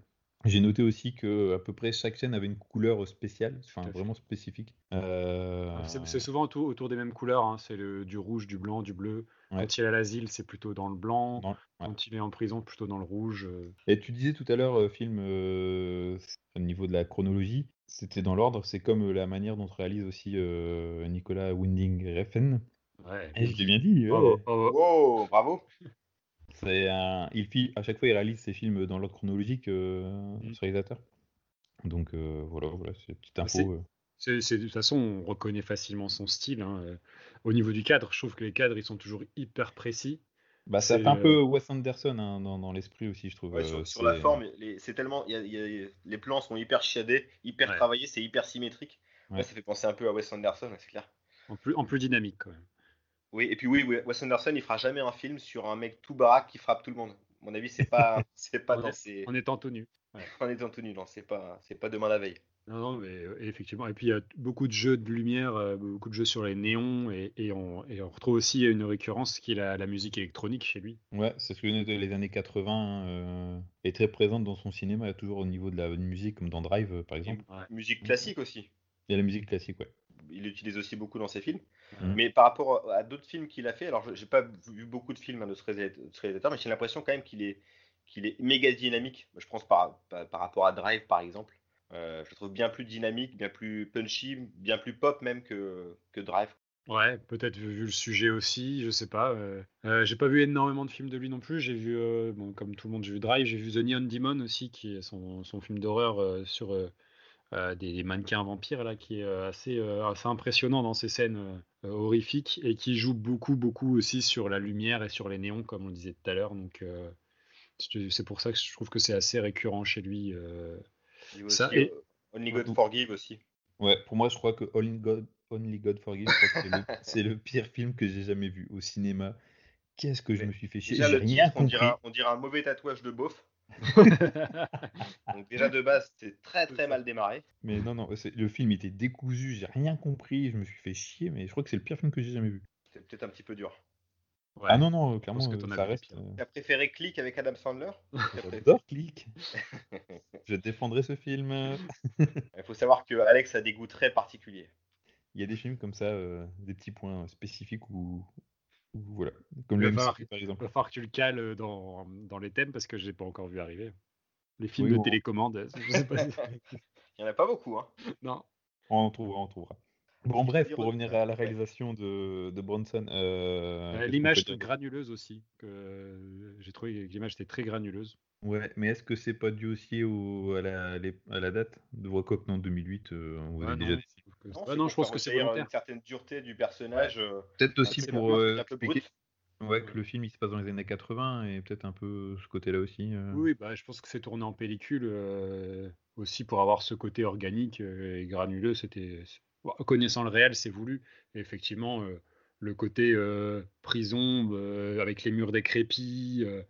J'ai noté aussi que à peu près chaque scène avait une couleur spéciale, enfin vraiment spécifique. Euh, C'est souvent autour, autour des mêmes couleurs. hein. C'est le- du rouge, du blanc, du bleu. Ouais. Quand il est à l'asile, c'est plutôt dans le blanc. dans- ouais. Quand il est en prison, plutôt dans le rouge. Et tu disais tout à l'heure, film euh, au niveau de la chronologie, c'était dans l'ordre, c'est comme la manière dont réalise aussi euh, Nicolas Winding Refn. Ouais. Je l'ai bien dit, ouais. Wow, bravo C'est un, il fi- à chaque fois il réalise ses films dans l'ordre chronologique, euh, Mm. ce réalisateur. Donc euh, voilà, voilà, c'est une petite c'est- info. euh. C'est, c'est- de toute façon, on reconnaît facilement son style. hein. Euh, Au niveau du cadre, je trouve que les cadres, ils sont toujours hyper précis. Bah, ça c'est, fait un peu Wes Anderson hein, dans, dans l'esprit aussi, je trouve. Ouais, sur, la forme, les- c'est tellement. il y a- il y a- les plans sont hyper chiadés, hyper Ouais. travaillés, c'est hyper symétrique. Ouais, Ouais. ça fait penser un peu à Wes Anderson, c'est clair. En plus, en plus dynamique, quand même. Oui, et puis oui, oui, Wes Anderson, il fera jamais un film sur un mec tout baraque qui frappe tout le monde. À mon avis, c'est pas, c'est pas On dans est- ses. En étant tenu. En étant tenu, non, c'est pas, c'est pas demain la veille. Non, non, mais euh, effectivement. Et puis, il y a beaucoup de jeux de lumière, euh, beaucoup de jeux sur les néons. Et, et on, et on retrouve aussi une récurrence qui est la, la musique électronique chez lui. Ouais, c'est ce que les années 80 euh, est très présente dans son cinéma, toujours au niveau de la musique, comme dans Drive euh, par exemple. Ouais. Musique classique aussi. Il y a la musique classique, ouais. Il l'utilise aussi beaucoup dans ses films. Mhm. Mais par rapport à d'autres films qu'il a fait, alors je- j'ai pas vu beaucoup de films hein, de ce réalisateur, mais j'ai l'impression quand même qu'il est, qu'il est méga dynamique. Je pense par, par, par rapport à Drive par exemple. Euh, je le trouve bien plus dynamique, bien plus punchy, bien plus pop même que, que Drive. Ouais, peut-être vu, le sujet aussi, je sais pas. euh. Euh, j'ai pas vu énormément de films de lui non plus. J'ai vu, euh, bon, comme tout le monde, j'ai vu Drive, j'ai vu The Neon Demon aussi, qui est son, son film d'horreur euh, sur des, des mannequins vampires là, qui est assez, assez impressionnant dans ses scènes euh, horrifiques et qui joue beaucoup, beaucoup aussi sur la lumière et sur les néons, comme on le disait tout à l'heure. Donc euh, c'est pour ça que je trouve que c'est assez récurrent chez lui. euh. Il y a Ça, aussi, et- Only God Forgive aussi. Ouais, pour moi, je crois que Only God, Only God Forgive, c'est le, pire film que j'ai jamais vu au cinéma. Qu'est-ce que je me suis fait chier, Déjà rien on un- on dirait un mauvais tatouage de beauf. Donc déjà de base, c'est très très mal démarré. Mais non, non, c'est- le film était décousu, j'ai rien compris, je me suis fait chier, mais je crois que c'est le pire film que j'ai jamais vu. C'est peut-être un petit peu dur. Ouais. Ah non, non, clairement, que euh, as ça reste. euh, T'as préféré Click avec Adam Sandler? J'adore Click. Je défendrai ce film. Il faut savoir que Alex a des goûts très particuliers. il y a des films comme ça, euh, des petits points spécifiques où voilà. Comme Il le va falloir, MCU, par il exemple. va falloir que tu le cales euh, dans, dans les thèmes parce que je l'ai pas encore vu arriver. Les films Oui, de bon. télécommande, je sais pas. Il n'y en a pas beaucoup. Hein. non. On en trouvera, on en trouvera. Bon, bref, pour revenir à la réalisation de, de Bronson. euh, Euh, l'image peut granuleuse aussi. Que euh, j'ai trouvé que l'image était très granuleuse. Ouais, mais est-ce que c'est pas dû aussi au, à, la, les- à la date? De Vocock en 2008 euh, on vous Ouais, a non, déjà je dit. trouve que- Non, c'est non, je pense que c'est volontaire. Une certaine dureté du personnage. euh, Peut-être aussi c'est pour euh, expliquer ouais, que le film il se passe dans les années 80 et peut-être un peu ce côté-là aussi. euh. Oui, bah, je pense que c'est tourné en pellicule euh, aussi pour avoir ce côté organique euh, et granuleux. C'était c'est- bon, connaissant le réel, c'est voulu. Et effectivement, euh, le côté euh, prison euh, avec les murs décrépits, euh,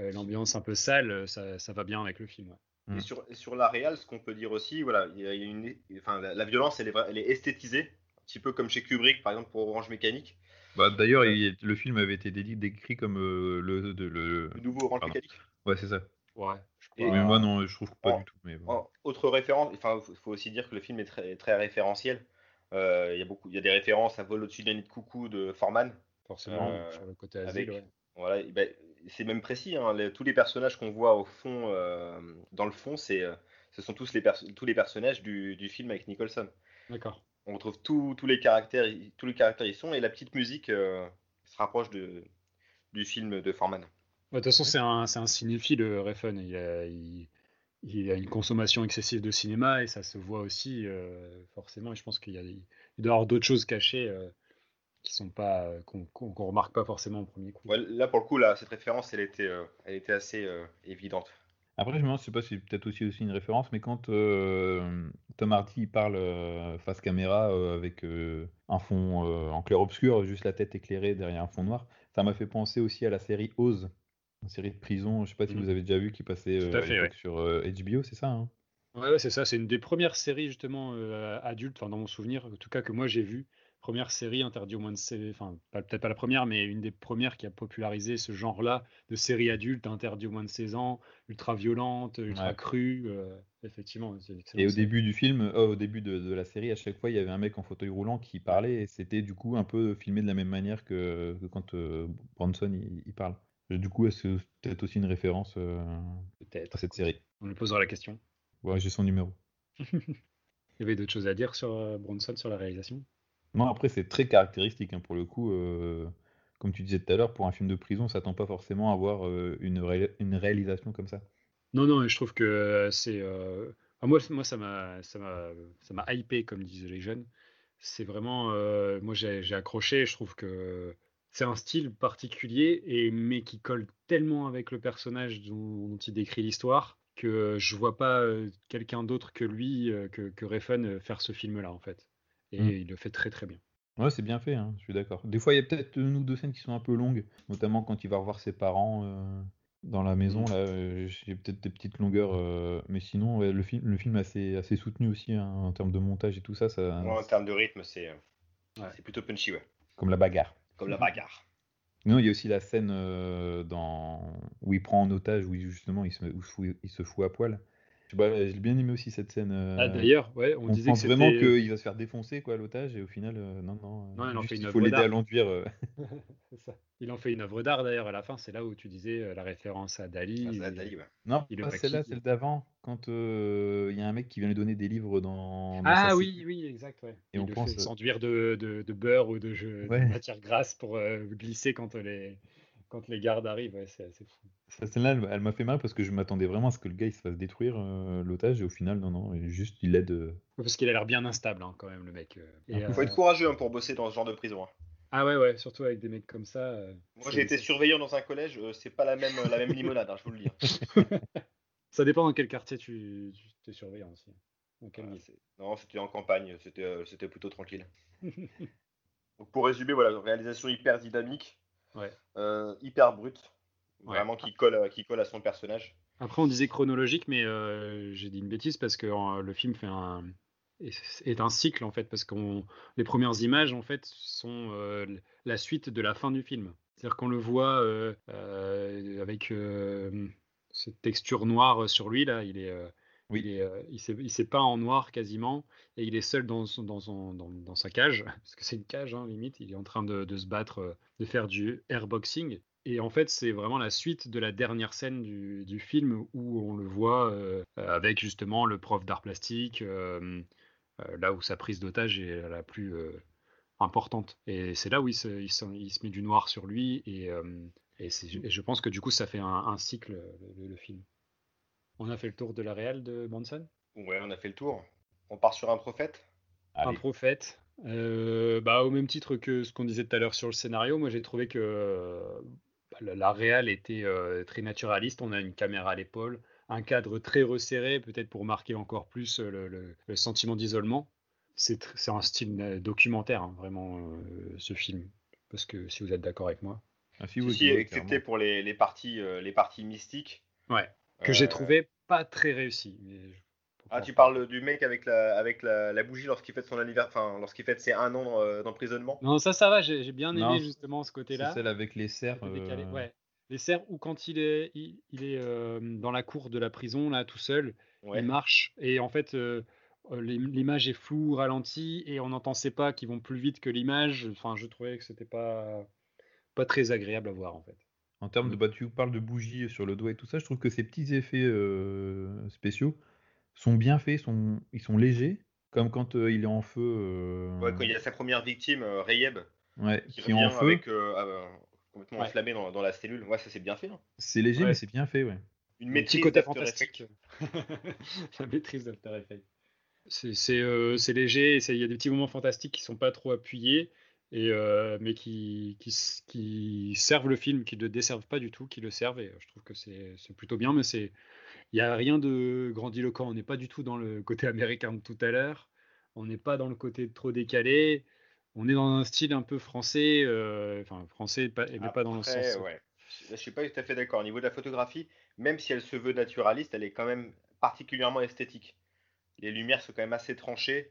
euh, l'ambiance un peu sale, euh, ça, ça va bien avec le film. ouais. Mm. Et sur, sur la réal, ce qu'on peut dire aussi, voilà, il y a il y a une, enfin, la, la violence, elle est, vra- elle est esthétisée, un petit peu comme chez Kubrick, par exemple pour Orange Mécanique, Bah, D'ailleurs, Euh. le film avait été décrit comme euh, le, de- le. le nouveau Orange Pardon. Mécanique. Ouais, c'est ça. Ouais, Et-. Mais moi, non, je trouve pas en- du tout. Mais bon. En- Autre référence, enfin, il faut aussi dire que le film est très, très référentiel. Euh, Il y a beaucoup, il y a des références à Vol au-dessus de la de coucou de Forman. forcément, euh, sur le côté asile. avec- ouais. Voilà, ben, c'est même précis. hein, les- tous les personnages qu'on voit au fond, euh, dans le fond, c'est, euh, ce sont tous les, pers- tous les personnages du, du film avec Nicholson. D'accord. On retrouve tous les caractères, tous les caractères y sont, et la petite musique euh, se rapproche de, du film de Forman. De toute façon, c'est un, c'est un cinéphile, Refn. Il a, il, il a une consommation excessive de cinéma et ça se voit aussi, euh, forcément. Et je pense qu'il y a, il doit y avoir d'autres choses cachées euh, qui sont pas, euh, qu'on qu'on remarque pas forcément au premier coup. Ouais, là, pour le coup, là, cette référence, elle était, euh, elle était assez euh, évidente. Après, je me demande, je sais pas si c'est peut-être aussi, aussi une référence, mais quand euh, Tom Hardy parle euh, face caméra euh, avec euh, un fond euh, en clair-obscur, juste la tête éclairée derrière un fond noir, ça m'a fait penser aussi à la série Oz, une série de prison, je sais pas si Mhm. vous avez déjà vu, qui passait euh, fait, sur euh, HBO, c'est ça hein? Ouais, ouais, c'est ça. C'est une des premières séries justement euh, adultes, enfin dans mon souvenir, en tout cas que moi j'ai vu. Première série interdite au moins de 16, enfin peut-être pas la première, mais une des premières qui a popularisé ce genre-là de série adulte interdite au moins de 16 ans, ultra violente, ultra Ouais. crue. euh, effectivement, Et au série. début du film, euh, au début de, de la série, à chaque fois, il y avait un mec en fauteuil roulant qui parlait et c'était du coup un peu filmé de la même manière que, que quand euh, Bronson il, il parle. Du coup, c'est peut-être aussi une référence euh, Peut-être. à cette série? On lui posera la question. Ouais, j'ai son numéro. Il y avait d'autres choses à dire sur Bronson, sur la réalisation? Non, après, c'est très caractéristique hein, pour le coup. euh, comme tu disais tout à l'heure, pour un film de prison, on s'attend pas forcément à avoir euh, une, ré- une réalisation comme ça. Non, non, je trouve que euh, c'est. moi, moi, ça m'a, hypé, comme disent les jeunes. C'est vraiment. moi, j'ai, accroché. Je trouve que c'est un style particulier, et, mais qui colle tellement avec le personnage dont, il décrit l'histoire que je vois pas quelqu'un d'autre que lui, que, que faire ce film-là, en fait. Et Mm. il le fait très, très bien. Ouais, c'est bien fait, hein, je suis d'accord. Des fois, il y a peut-être une ou deux scènes qui sont un peu longues, notamment quand il va revoir ses parents euh, dans la maison. Mm. Là, euh, j'ai peut-être des petites longueurs, euh, mais sinon, ouais, le film, le film est assez, assez soutenu aussi hein, en termes de montage et tout ça, ça Moi, en termes de rythme, c'est Ouais. c'est plutôt punchy, ouais. comme la bagarre. Comme la bagarre. Non, il y a aussi la scène euh, dans... où il prend en otage, où il- justement il se, où il se fout à poil. Pas, j'ai bien aimé aussi cette scène. euh, Ah, d'ailleurs, ouais, on, on disait que vraiment qu'il va se faire défoncer, quoi, l'otage, et au final, euh, non, non. euh, Non, il en fait une il œuvre faut l'aider d'art. à l'enduire. euh. Il en fait une œuvre d'art d'ailleurs à la fin, c'est là où tu disais la référence à Dali. Ah, Dali, ouais. Non, Il le pas celle-là, celle d'avant, quand euh, il y a un mec qui vient lui donner des livres dans. dans Ah oui, oui, exact, ouais. Et il on le pense, s'enduire de, de, de beurre ou de, jeu- de Ouais. matière grasse pour euh, glisser quand les, quand les gardes arrivent, ouais, c'est assez fou. Cette scène-là, elle, elle m'a fait mal parce que je m'attendais vraiment à ce que le gars il se fasse détruire euh, l'otage, et au final, non, non, il- juste il aide. euh, Parce qu'il a l'air bien instable hein, quand même, le mec. euh. Il faut être courageux hein, pour bosser dans ce genre de prison. hein. Ah ouais, ouais, surtout avec des mecs comme ça. euh, Moi, j'ai été surveillant dans un collège, euh, c'est pas la même, la même limonade, hein, je vous le dis. Ça dépend dans quel quartier tu, tu es surveillant aussi. Dans quel Voilà, c'est- non, c'était en campagne, c'était euh, c'était plutôt tranquille. Donc, pour résumer, voilà, réalisation hyper dynamique, Ouais. euh, hyper brute, Ouais. vraiment qui colle, à- qui colle à son personnage. Après, on disait chronologique, mais euh, j'ai dit une bêtise parce que euh, le film fait un est, est un cycle en fait, parce que les premières images en fait sont euh, la suite de la fin du film. C'est-à-dire qu'on le voit euh, euh, avec euh, cette texture noire sur lui là, il est euh, Oui. Il, est, il s'est peint en noir quasiment et il est seul dans, son, dans, son, dans, sa cage, parce que c'est une cage hein, limite. Il est en train de, de, se battre, de faire du airboxing. Et en fait, c'est vraiment la suite de la dernière scène du, du film où on le voit avec justement le prof d'art plastique, là où sa prise d'otage est la plus importante. Et c'est là où il se, il, se, met du noir sur lui. Et, euh, et, je pense que du coup, ça fait un, cycle, le, film. On a fait le tour de la réelle de Manson Ouais, on a fait le tour. On part sur un prophète? Un prophète. Euh, bah, au même titre que ce qu'on disait tout à l'heure sur le scénario, moi j'ai trouvé que euh, la, la réelle était très naturaliste. On a une caméra à l'épaule, un cadre très resserré, peut-être pour marquer encore plus le sentiment d'isolement c'est un style euh, documentaire, hein, vraiment, euh, ce film. Parce que si vous êtes d'accord avec moi. Ah, si, oui, excepté pour les, parties, euh, les parties mystiques. Ouais. Que j'ai trouvé pas très réussi. Ah, tu parles du mec avec la, avec la, bougie lorsqu'il fête son anniversaire, enfin, lorsqu'il fête ses un an d'emprisonnement. Non, ça, ça va, j'ai bien aimé justement ce côté-là. C'est celle avec les cerfs. Ouais. Les cerfs, ou quand il est, il, est dans la cour de la prison, là, tout seul, il marche, et en fait, euh, l'image est floue, ralentie, et on n'entend ses pas qui vont plus vite que l'image. Enfin, je trouvais que c'était pas, pas très agréable à voir en fait. En termes de, bah, tu parles de bougies sur le doigt et tout ça, je trouve que ces petits effets euh, spéciaux sont bien faits, sont, ils sont légers, comme quand euh, il est en feu. Ouais, quand il y a sa première victime, Rayeb, ouais, qui, est en feu. Avec, ah complètement enflammé dans, dans, la cellule. Ouais, ça c'est bien fait. Hein. C'est léger, mais c'est bien fait, ouais. Une maîtrise côté fantastique. la maîtrise d'After Effects. Euh, c'est léger, il y a des petits moments fantastiques qui sont pas trop appuyés, et, euh, mais qui, qui, servent le film, qui ne le desservent pas du tout, qui le servent, et je trouve que c'est plutôt bien, mais il n'y a rien de grandiloquent, on n'est pas du tout dans le côté américain de tout à l'heure, on n'est pas dans le côté trop décalé, on est dans un style un peu français, euh, enfin français, mais pas dans le sens... Ouais. Je suis pas tout à fait d'accord. Au niveau de la photographie, même si elle se veut naturaliste, elle est quand même particulièrement esthétique les lumières sont quand même assez tranchées.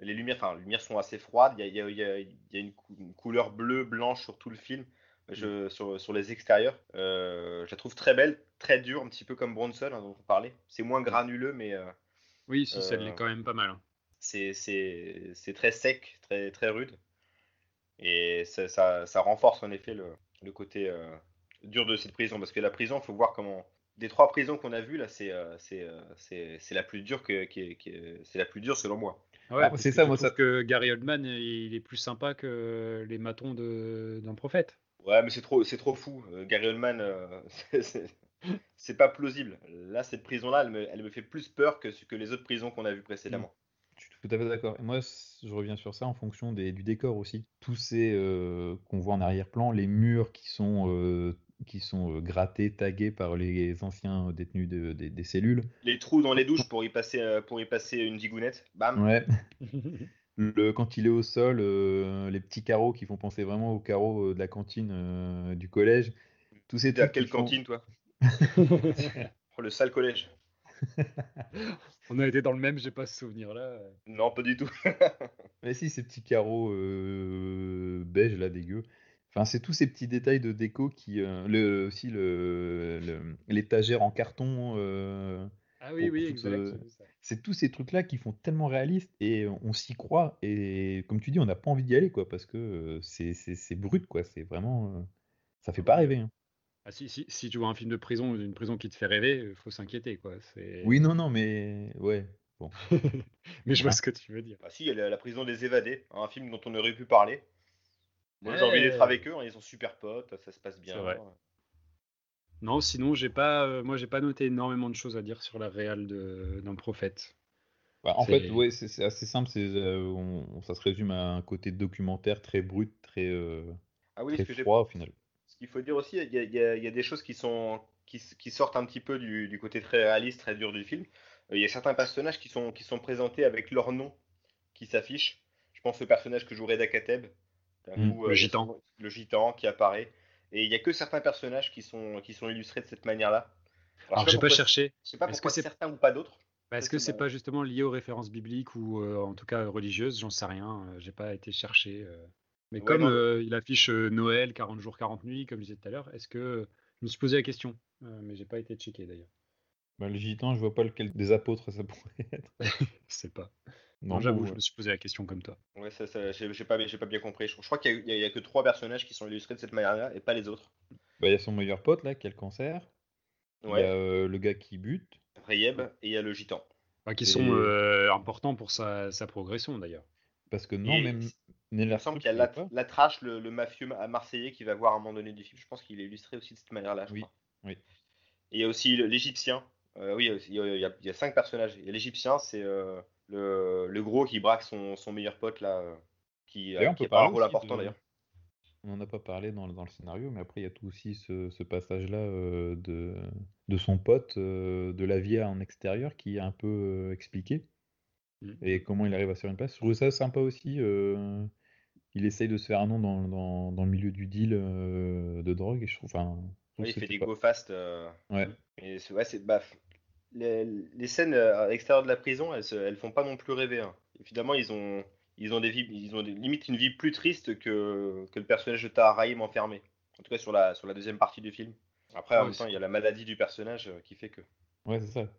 Les lumières, enfin, les lumières sont assez froides. Il y a, une, couleur bleue, blanche sur tout le film, je, sur, les extérieurs. Euh, je la trouve très belle, très dure, un petit peu comme Bronson hein, dont on parlait. C'est moins granuleux, mais. Euh, oui, si, ça l'est quand même pas mal. Hein. C'est très sec, très, très rude. Et ça, renforce en effet le, côté euh, dur de cette prison. Parce que la prison, il faut voir comment des trois prisons qu'on a vues, là, c'est euh, euh, la plus dure que, c'est la plus dure selon moi. Ouais, ah, c'est ça, moi, ça que Gary Oldman, il est plus sympa que les matons d'un prophète. Ouais, mais c'est trop, c'est trop fou. Euh, Gary Oldman, c'est pas plausible. Là, cette prison-là, elle me, elle me, fait plus peur que, que les autres prisons qu'on a vues précédemment. Je suis tout à fait d'accord. Et moi, je reviens sur ça en fonction des, du décor aussi. Tous ces qu'on voit en arrière-plan, les murs qui sont qui sont euh, grattés, tagués par les anciens détenus de, des cellules. Les trous dans les douches pour y passer, euh, pour y passer une digounette. Bam. Ouais. Le, quand il est au sol, euh, les petits carreaux qui font penser vraiment aux carreaux de la cantine du collège. Tous ces à quelle cantine, toi? Oh, Le sale collège. On a été dans le même, j'ai pas ce souvenir-là. Non, pas du tout. Mais si, ces petits carreaux beige là, dégueu. Enfin, c'est tous ces petits détails de déco qui, euh, le, aussi le, l'étagère en carton. Euh, ah oui, oui, exact. Euh, c'est tous ces trucs-là qui font tellement réaliste et on s'y croit. Et comme tu dis, on n'a pas envie d'y aller, quoi, parce que c'est, c'est, brut, quoi. C'est vraiment, ça fait pas rêver. Hein. Ah, si, si, si, tu vois un film de prison, une prison qui te fait rêver, faut s'inquiéter, quoi. Oui, non, non, mais ouais. Bon. mais je vois ce que tu veux dire. Ah si, il y a la prison des évadés, un film dont on aurait pu parler. Moi, j'ai envie d'être avec eux, hein, ils sont super potes, ça se passe bien. Non, sinon, j'ai pas, euh, moi, j'ai pas noté énormément de choses à dire sur la réal d'un prophète. Bah, en fait, ouais, c'est assez simple. Euh, ça se résume à un côté documentaire très brut, très, euh, ah oui, très froid au final. Ce qu'il faut dire aussi, il y, a des choses qui, sont, qui, sortent un petit peu du, côté très réaliste, très dur du film. Il y a certains personnages qui sont, qui sont présentés avec leur nom qui s'affiche. Je pense au personnage que jouerait Dakateb, Mmh, le euh, gitan. Le gitan qui apparaît. Et il n'y a que certains personnages qui sont, qui sont illustrés de cette manière-là. Alors, j'ai pas cherché. Je sais pas pourquoi c'est certains ou pas d'autres. Bah, est-ce que c'est pas justement lié aux références bibliques ou euh, en tout cas religieuses? J'en sais rien. Euh, j'ai pas été chercher. Mais comme il affiche Noël, 40 jours, 40 nuits, comme je disais tout à l'heure, est-ce que je me suis posé la question, mais j'ai pas été checké d'ailleurs. Bah, le gitan, je vois pas lequel des apôtres ça pourrait être. Je sais pas. Non, j'avoue, je me suis posé la question comme toi. Ouais, ça, ça, j'ai pas, j'ai pas bien compris. Je, je crois qu'il y, a- y que trois personnages qui sont illustrés de cette manière-là et pas les autres. bah, il y a son meilleur pote là qui a le cancer. Il y a Ouais, euh, le gars qui bute. Rayeb et il y a le gitan. Bah, qui Et- sont euh, importants pour sa, sa progression d'ailleurs. Parce que non, Et même il- me semble qu'il y a Lat- pas. Latrache, le, le mafieux à Marseillais, qui va voir à un moment donné du film. Je pense qu'il est illustré aussi de cette manière-là. Oui, oui. Et il y a aussi l'Égyptien. Euh, oui, il y, a, il y a- il y a cinq personnages. Il y a l'Égyptien, c'est euh, le, le gros qui braque son, son meilleur pote là, euh, qui, euh, qui peut a pas un rôle important d'ailleurs. On n'en a pas parlé dans, dans le scénario, mais après il y a tout aussi ce, ce passage-là euh, de, de son pote, euh, de la vie en extérieur, qui est un peu euh, expliqué. Mm. Et comment il arrive à se faire une place. Je trouve ça sympa aussi. euh, il essaye de se faire un nom dans, dans, dans le milieu du deal euh, de drogue. Et je trouve, enfin, je trouve Oui, il fait des pas- go fast. euh, Ouais. et c'est- ouais, c'est bah, les, les scènes euh, à l'extérieur de la prison, elles, elles font pas non plus rêver. hein. Évidemment, ils ont, ils ont des vies, ils ont des- limite une vie plus triste que, que le personnage de Tahar Rahim enfermé. En tout cas, sur la, sur la deuxième partie du film. Après, en Ouais, même temps, il y a la maladie du personnage euh, qui fait que. Ouais, c'est ça.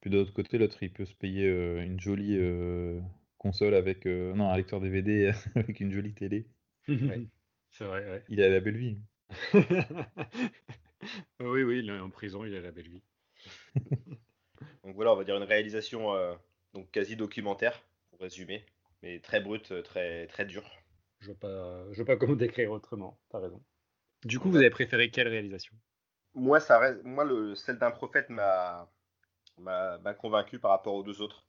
Puis de l'autre côté, l'autre, il peut se payer euh, une jolie euh, console avec. euh, non, un lecteur DVD avec une jolie télé. C'est vrai, ouais. Il a la belle vie. oui, oui, il est en prison, il a la belle vie. Donc voilà, on va dire une réalisation euh, donc quasi documentaire, pour résumer, mais très brute, très, très dure. Je vois pas, je vois pas comment décrire autrement. T'as raison. Du coup, vous avez préféré quelle réalisation? Moi, ça reste, moi le, celle d'un prophète m'a m'a m'a convaincu par rapport aux deux autres.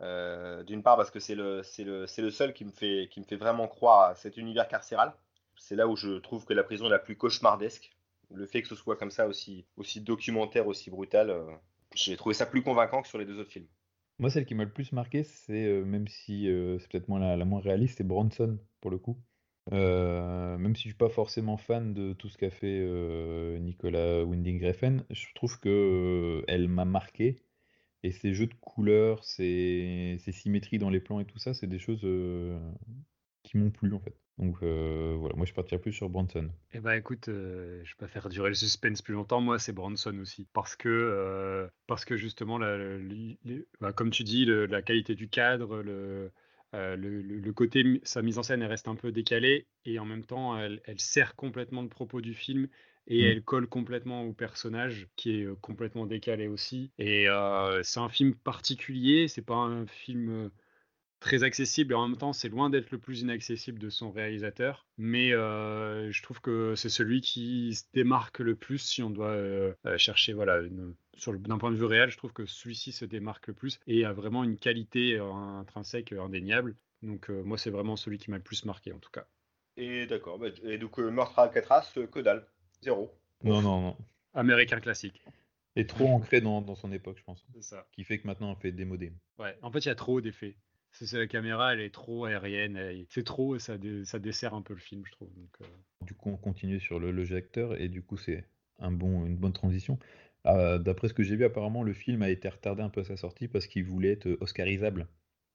Euh, D'une part parce que c'est le, c'est le, c'est le seul qui me, fait, qui me fait vraiment croire à cet univers carcéral. C'est là où je trouve que la prison est la plus cauchemardesque. Le fait que ce soit comme ça, aussi, aussi documentaire, aussi brutal, euh, j'ai trouvé ça plus convaincant que sur les deux autres films. Moi, celle qui m'a le plus marqué, c'est, euh, même si euh, c'est peut-être moins la, moins réaliste, c'est Bronson, pour le coup. Même si je suis pas forcément fan de tout ce qu'a fait Nicolas Winding Refn, je trouve que elle m'a marqué. Et ces jeux de couleurs, ces, ces symétries dans les plans et tout ça, c'est des choses qui m'ont plu, en fait. Donc euh, voilà, moi je partirais plus sur Bronson. Eh ben écoute, euh, je vais pas faire durer le suspense plus longtemps. Moi, c'est Bronson aussi, parce que euh, parce que justement, la- bah, comme tu dis, le- la qualité du cadre, le, euh, le, côté sa mise en scène, elle reste un peu décalée et en même temps, elle, elle sert complètement le propos du film et Mm. elle colle complètement au personnage qui est complètement décalé aussi. Et euh, c'est un film particulier. C'est pas un film très accessible et en même temps c'est loin d'être le plus inaccessible de son réalisateur mais euh, je trouve que c'est celui qui se démarque le plus si on doit euh, euh, chercher voilà une- sur d'un point de vue réel je trouve que celui-ci se démarque le plus et a vraiment une qualité intrinsèque indéniable donc euh, moi c'est vraiment celui qui m'a le plus marqué en tout cas Et d'accord, bah, et donc euh, Meurtre à Alcatraz, que dalle, zéro. Non, non, non. américain classique Et trop ancré dans, dans son époque, je pense. c'est ça Qui fait que maintenant on fait démodé. ouais en fait il y a trop d'effets c'est la caméra elle est trop aérienne c'est trop et ça, dé- ça dessert un peu le film je trouve donc euh, Du coup, on continue sur le, le jeu acteur et du coup, c'est un bon, une bonne transition. Euh, D'après ce que j'ai vu, apparemment, le film a été retardé un peu à sa sortie parce qu'il voulait être oscarisable.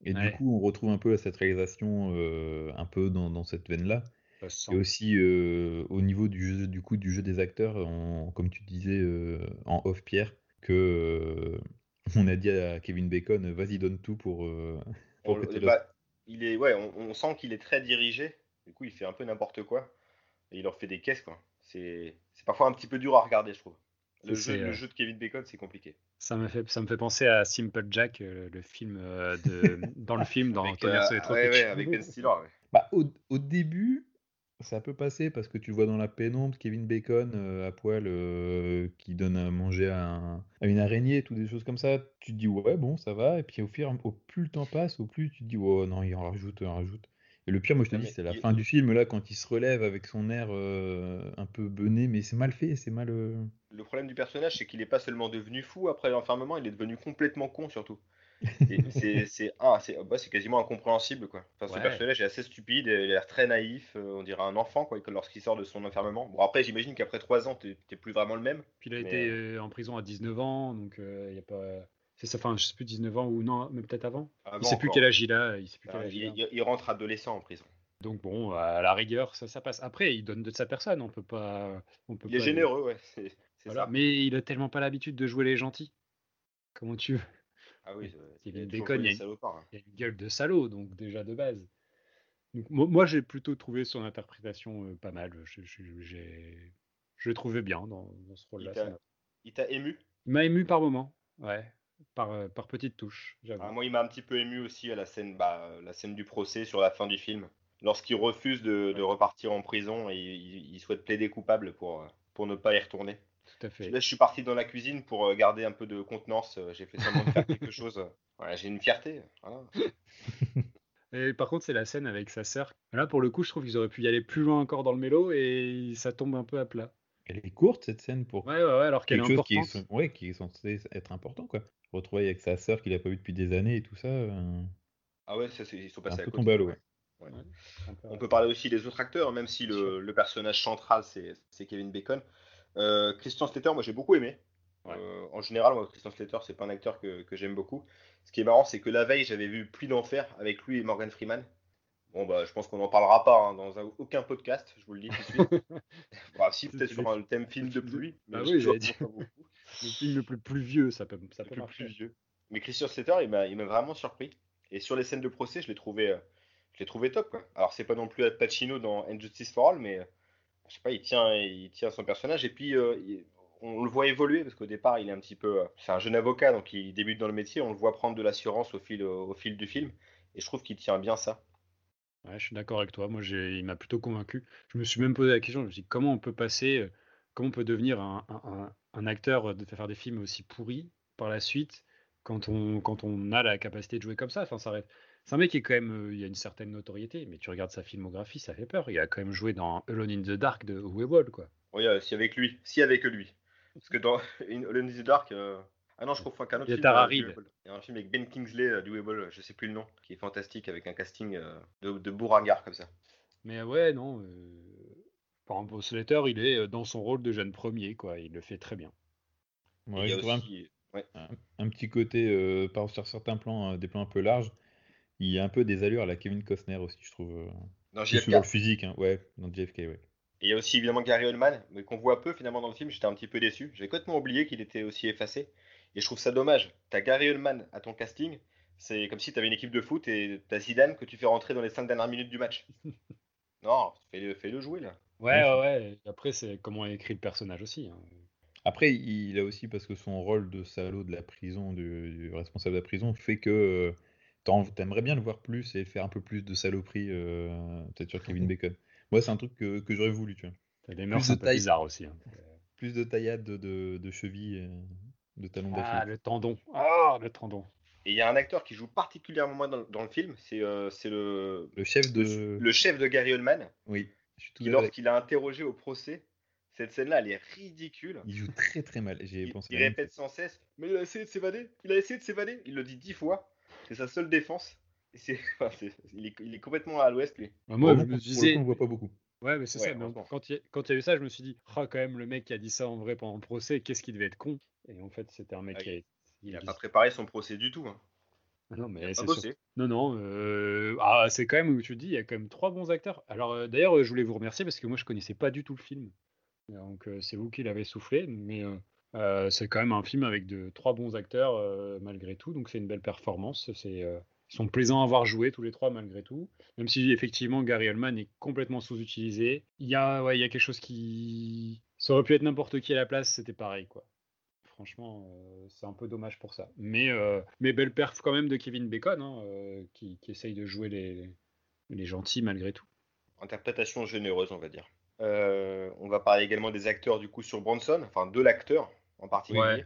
Et du coup, on retrouve un peu cette réalisation euh, un peu dans, dans cette veine-là. se Et aussi euh, au niveau du jeu, du coup, du jeu des acteurs, on- comme tu disais euh, en off Pierre, que euh, on a dit à Kevin Bacon, vas-y donne tout pour, euh, pour On bah, il est, ouais, on, on sent qu'il est très dirigé. Du coup, il fait un peu n'importe quoi. Et il leur fait des caisses, quoi. C'est c'est parfois un petit peu dur à regarder, je trouve. Le, C'est, jeu, le euh, jeu de Kevin Bacon, c'est compliqué. Ça me fait, ça me fait penser à Simple Jack, euh, le film euh, de, dans le film, dans Avec, euh, ouais, ouais, avec Ben Stiller. ouais. Bah, au, au début, ça peut passer parce que tu vois dans la pénombre Kevin Bacon euh, à poil euh, qui donne à manger à, un- à une araignée, tout des choses comme ça. Tu te dis ouais, bon, ça va. Et puis au fur, au plus le temps passe, au plus tu te dis oh non, il en rajoute, il en rajoute. Et le pire, moi je te dis, c'est la il- fin du film là quand il se relève avec son air euh, un peu bené, mais c'est mal fait, c'est mal. euh, Le problème du personnage, c'est qu'il n'est pas seulement devenu fou après l'enfermement, il est devenu complètement con surtout. Et c'est ah, bah, quasiment incompréhensible quoi. Enfin, ce Ouais. personnage est assez stupide, il a l'air très naïf, euh, on dirait un enfant quoi, lorsqu'il sort de son enfermement. Bon après j'imagine qu'après 3 ans t'es plus vraiment le même. Puis il a Mais, été euh, en prison à 19 ans, donc euh, il y a pas. C'est ça, enfin, je sais plus 19 ans ou non, mais peut-être avant. Avant il sait plus encore. quel âge il a. Il sait plus quel Ah, âge il il, a. il- il rentre adolescent en prison. Donc bon, à la rigueur, ça, ça passe. Après, il donne de sa personne, on peut pas. On peut Il est généreux, ouais. C'est Voilà. ça. Mais il a tellement pas l'habitude de jouer les gentils. Comment tu veux? Ah oui, Il y a il y une- hein. Il y a une gueule de salaud, donc déjà de base. Donc, mo- moi, j'ai plutôt trouvé son interprétation euh, pas mal. Je, je, j'ai- je le trouvais bien dans, dans ce rôle-là. Il t'a- ému? Il m'a ému par moment, ouais, par, euh, par petites touches. Ah, Moi, il m'a un petit peu ému aussi à la scène, bah, la scène du procès sur la fin du film. Lorsqu'il refuse de, de Ouais. repartir en prison et il, il souhaite plaider coupable pour, pour ne pas y retourner. Tout à fait. Là, je suis parti dans la cuisine pour euh, garder un peu de contenance. euh, J'ai fait semblant de faire quelque chose. Ouais, J'ai une fierté. voilà. Et par contre, c'est la scène avec sa sœur. Là, pour le coup, je trouve qu'ils auraient pu y aller plus loin encore dans le mélo et ça tombe un peu à plat. Elle est courte cette scène pour Ouais, ouais, ouais, alors qu'elle est qui est, importante. ouais, qui est censé être important quoi. Retrouver avec sa sœur qu'il a pas vu depuis des années et tout ça. euh, Ah ouais, ça, ils sont Un passés à peu côté. tombé à l'eau, ouais. Ouais, un peu- On peut parler aussi des autres acteurs, même si le, personnage central, c'est c'est Kevin Bacon. Euh, Christian Slater, moi j'ai beaucoup aimé. Ouais. Euh, en général, moi, Christian Slater, c'est pas un acteur que, que j'aime beaucoup. Ce qui est marrant, c'est que la veille, j'avais vu Pluie d'enfer avec lui et Morgan Freeman. Bon, bah, je pense qu'on n'en parlera pas hein, dans un- aucun podcast, je vous le dis tout de suite. bah, si, peut-être sur un thème film de pluie, mais Ah oui, j'allais dire. Le film le plus, plus vieux, ça peut, ça Le peut plus, vieux. Mais Christian Slater, il m'a vraiment surpris. Et sur les scènes de procès, je l'ai trouvé, euh, je l'ai trouvé top. Quoi. Alors, c'est pas non plus Al Pacino dans Injustice for All, mais je sais pas, il tient, il tient son personnage. Et puis, euh, on le voit évoluer parce qu'au départ, il est un petit peu. euh, c'est un jeune avocat, donc il débute dans le métier. On le voit prendre de l'assurance au fil, au fil du film. Et je trouve qu'il tient bien ça. Ouais, je suis d'accord avec toi. Moi, il m'a plutôt convaincu. Je me suis même posé la question. Je me suis dit, comment on peut passer, euh, comment on peut devenir un, acteur euh, de faire des films aussi pourris par la suite quand on, quand on a la capacité de jouer comme ça? Enfin, ça reste- C'est un mec qui est quand même, euh, il a une certaine notoriété, mais tu regardes sa filmographie, ça fait peur. Il a quand même joué dans Alone in the Dark de Uwe Boll, quoi. Oui, euh, si avec lui, si avec lui. Parce que dans Alone in the Dark. euh, Ah non, je confonds avec un autre Il y a film. Euh. Il y a un film avec Ben Kingsley euh, du Weeble, je sais plus le nom, qui est fantastique avec un casting euh, de, de bourragard comme ça. Mais ouais, non. euh, Par exemple, Slater, il est dans son rôle de jeune premier, quoi. Il le fait très bien. ouais, il y a un- aussi. ouais. un, un petit côté, euh, par sur certains plans, euh, des plans un peu larges, il y a un peu des allures à la Kevin Costner aussi, je trouve. euh, Dans JFK. sur le physique, hein, ouais, dans JFK, ouais. Et il y a aussi évidemment Gary Oldman, mais qu'on voit peu finalement dans le film. J'étais un petit peu déçu. J'avais complètement oublié qu'il était aussi effacé. Et je trouve ça dommage. T'as Gary Oldman à ton casting. C'est comme si t'avais une équipe de foot et t'as Zidane que tu fais rentrer dans les 5 dernières minutes du match. non, fais-le fais-le jouer là. Ouais, Ouais, ouais, Après, c'est comment est écrit le personnage aussi. hein. Après, il a aussi, parce que son rôle de salaud de la prison, du, du responsable de la prison, fait que euh, t'aimerais bien le voir plus et faire un peu plus de saloperie, euh, peut-être sur Kevin Bacon. Moi, c'est un truc que, que j'aurais voulu, tu vois. T'as des mœurs de un peu taille. bizarres aussi. hein. Plus de taillades de, de, de chevilles, euh, de talons Ah, d'Achille. le tendon. Ah, le tendon. Et il y a un acteur qui joue particulièrement dans, dans le film. C'est euh, c'est le, Le chef de... le, le chef de Gary Oldman. Oui, je suis tout Qui, lorsqu'il a interrogé au procès, cette scène-là, elle est ridicule. Il joue très très mal. J'ai Il, pensé il répète sans cesse, mais il a essayé de s'évader, il a essayé de s'évader. Il le dit dix fois. C'est sa seule défense. Enfin, il, est, il est complètement à l'ouest, lui. Bah, moi, je me disais. coup, on voit pas beaucoup. Ouais, mais c'est Ouais, ça. mais quand il y a- quand il y a eu ça, je me suis dit, oh, quand même, le mec qui a dit ça en vrai pendant le procès, qu'est-ce qu'il devait être con. Et en fait, c'était un mec Ah, qui a. Il il n'a pas préparé son procès du tout. Hein. Ah non, mais Il a pas c'est sûr. Non, non. euh, Ah, c'est quand même où tu te dis, il y a quand même trois bons acteurs. Alors, euh, d'ailleurs, euh, je voulais vous remercier parce que moi, je connaissais pas du tout le film. Donc, euh, c'est vous qui l'avez soufflé. Mais euh, c'est quand même un film avec trois bons acteurs euh, malgré tout. Donc, c'est une belle performance. C'est. euh, Ils sont plaisants à voir jouer tous les trois malgré tout. Même si effectivement Gary Oldman est complètement sous-utilisé. Il y a, ouais, il y a quelque chose qui. Ça aurait pu être n'importe qui à la place, c'était pareil quoi. Franchement, c'est un peu dommage pour ça. Mais, belle perf quand même de Kevin Bacon, hein, qui, qui essaye de jouer les, les gentils malgré tout. Interprétation généreuse, on va dire. On va parler également des acteurs du coup sur Bronson, enfin de l'acteur en particulier. Ouais.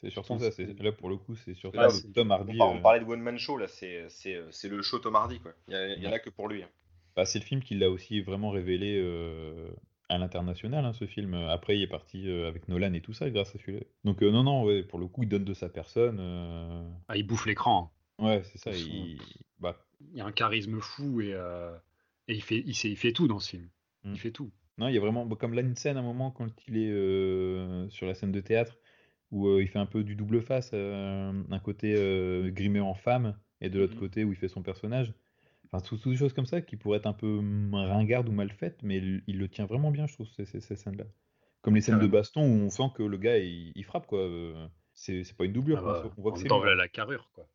C'est surtout ça. Là, pour le coup, c'est surtout Ah, le c'est- Tom On, Hardy. on euh, parlait de One Man Show, là, c'est, c'est, c'est le show Tom Hardy, quoi. Il y, a- il y en a que pour lui. hein. bah, c'est le film qui l'a aussi vraiment révélé euh, à l'international, hein, ce film. Après, il est parti euh, avec Nolan et tout ça, grâce à celui-là. Donc, euh, non, non, ouais, pour le coup, il donne de sa personne. euh, Ah, il bouffe l'écran. hein. Ouais, c'est ça. Il... Bah, Il a un charisme fou et, euh, et il, fait, il, sait- il fait tout dans ce film. Mm. Il fait tout. Non, il y a vraiment, comme là, une scène à un moment quand il est euh, sur la scène de théâtre où euh, il fait un peu du double face, euh, un côté euh, grimé en femme et de l'autre Mhm. côté où il fait son personnage. Enfin, tout- toutes des choses comme ça qui pourraient être un peu hum, ringardes ou mal faites, mais il, il le tient vraiment bien, je trouve, ces, ces- ces scènes-là. Comme les scènes de baston où on sent que le gars il, il frappe quoi. c'est pas une doublure. Ah quoi, bah, on voit en que c'est voilà la carrure, quoi.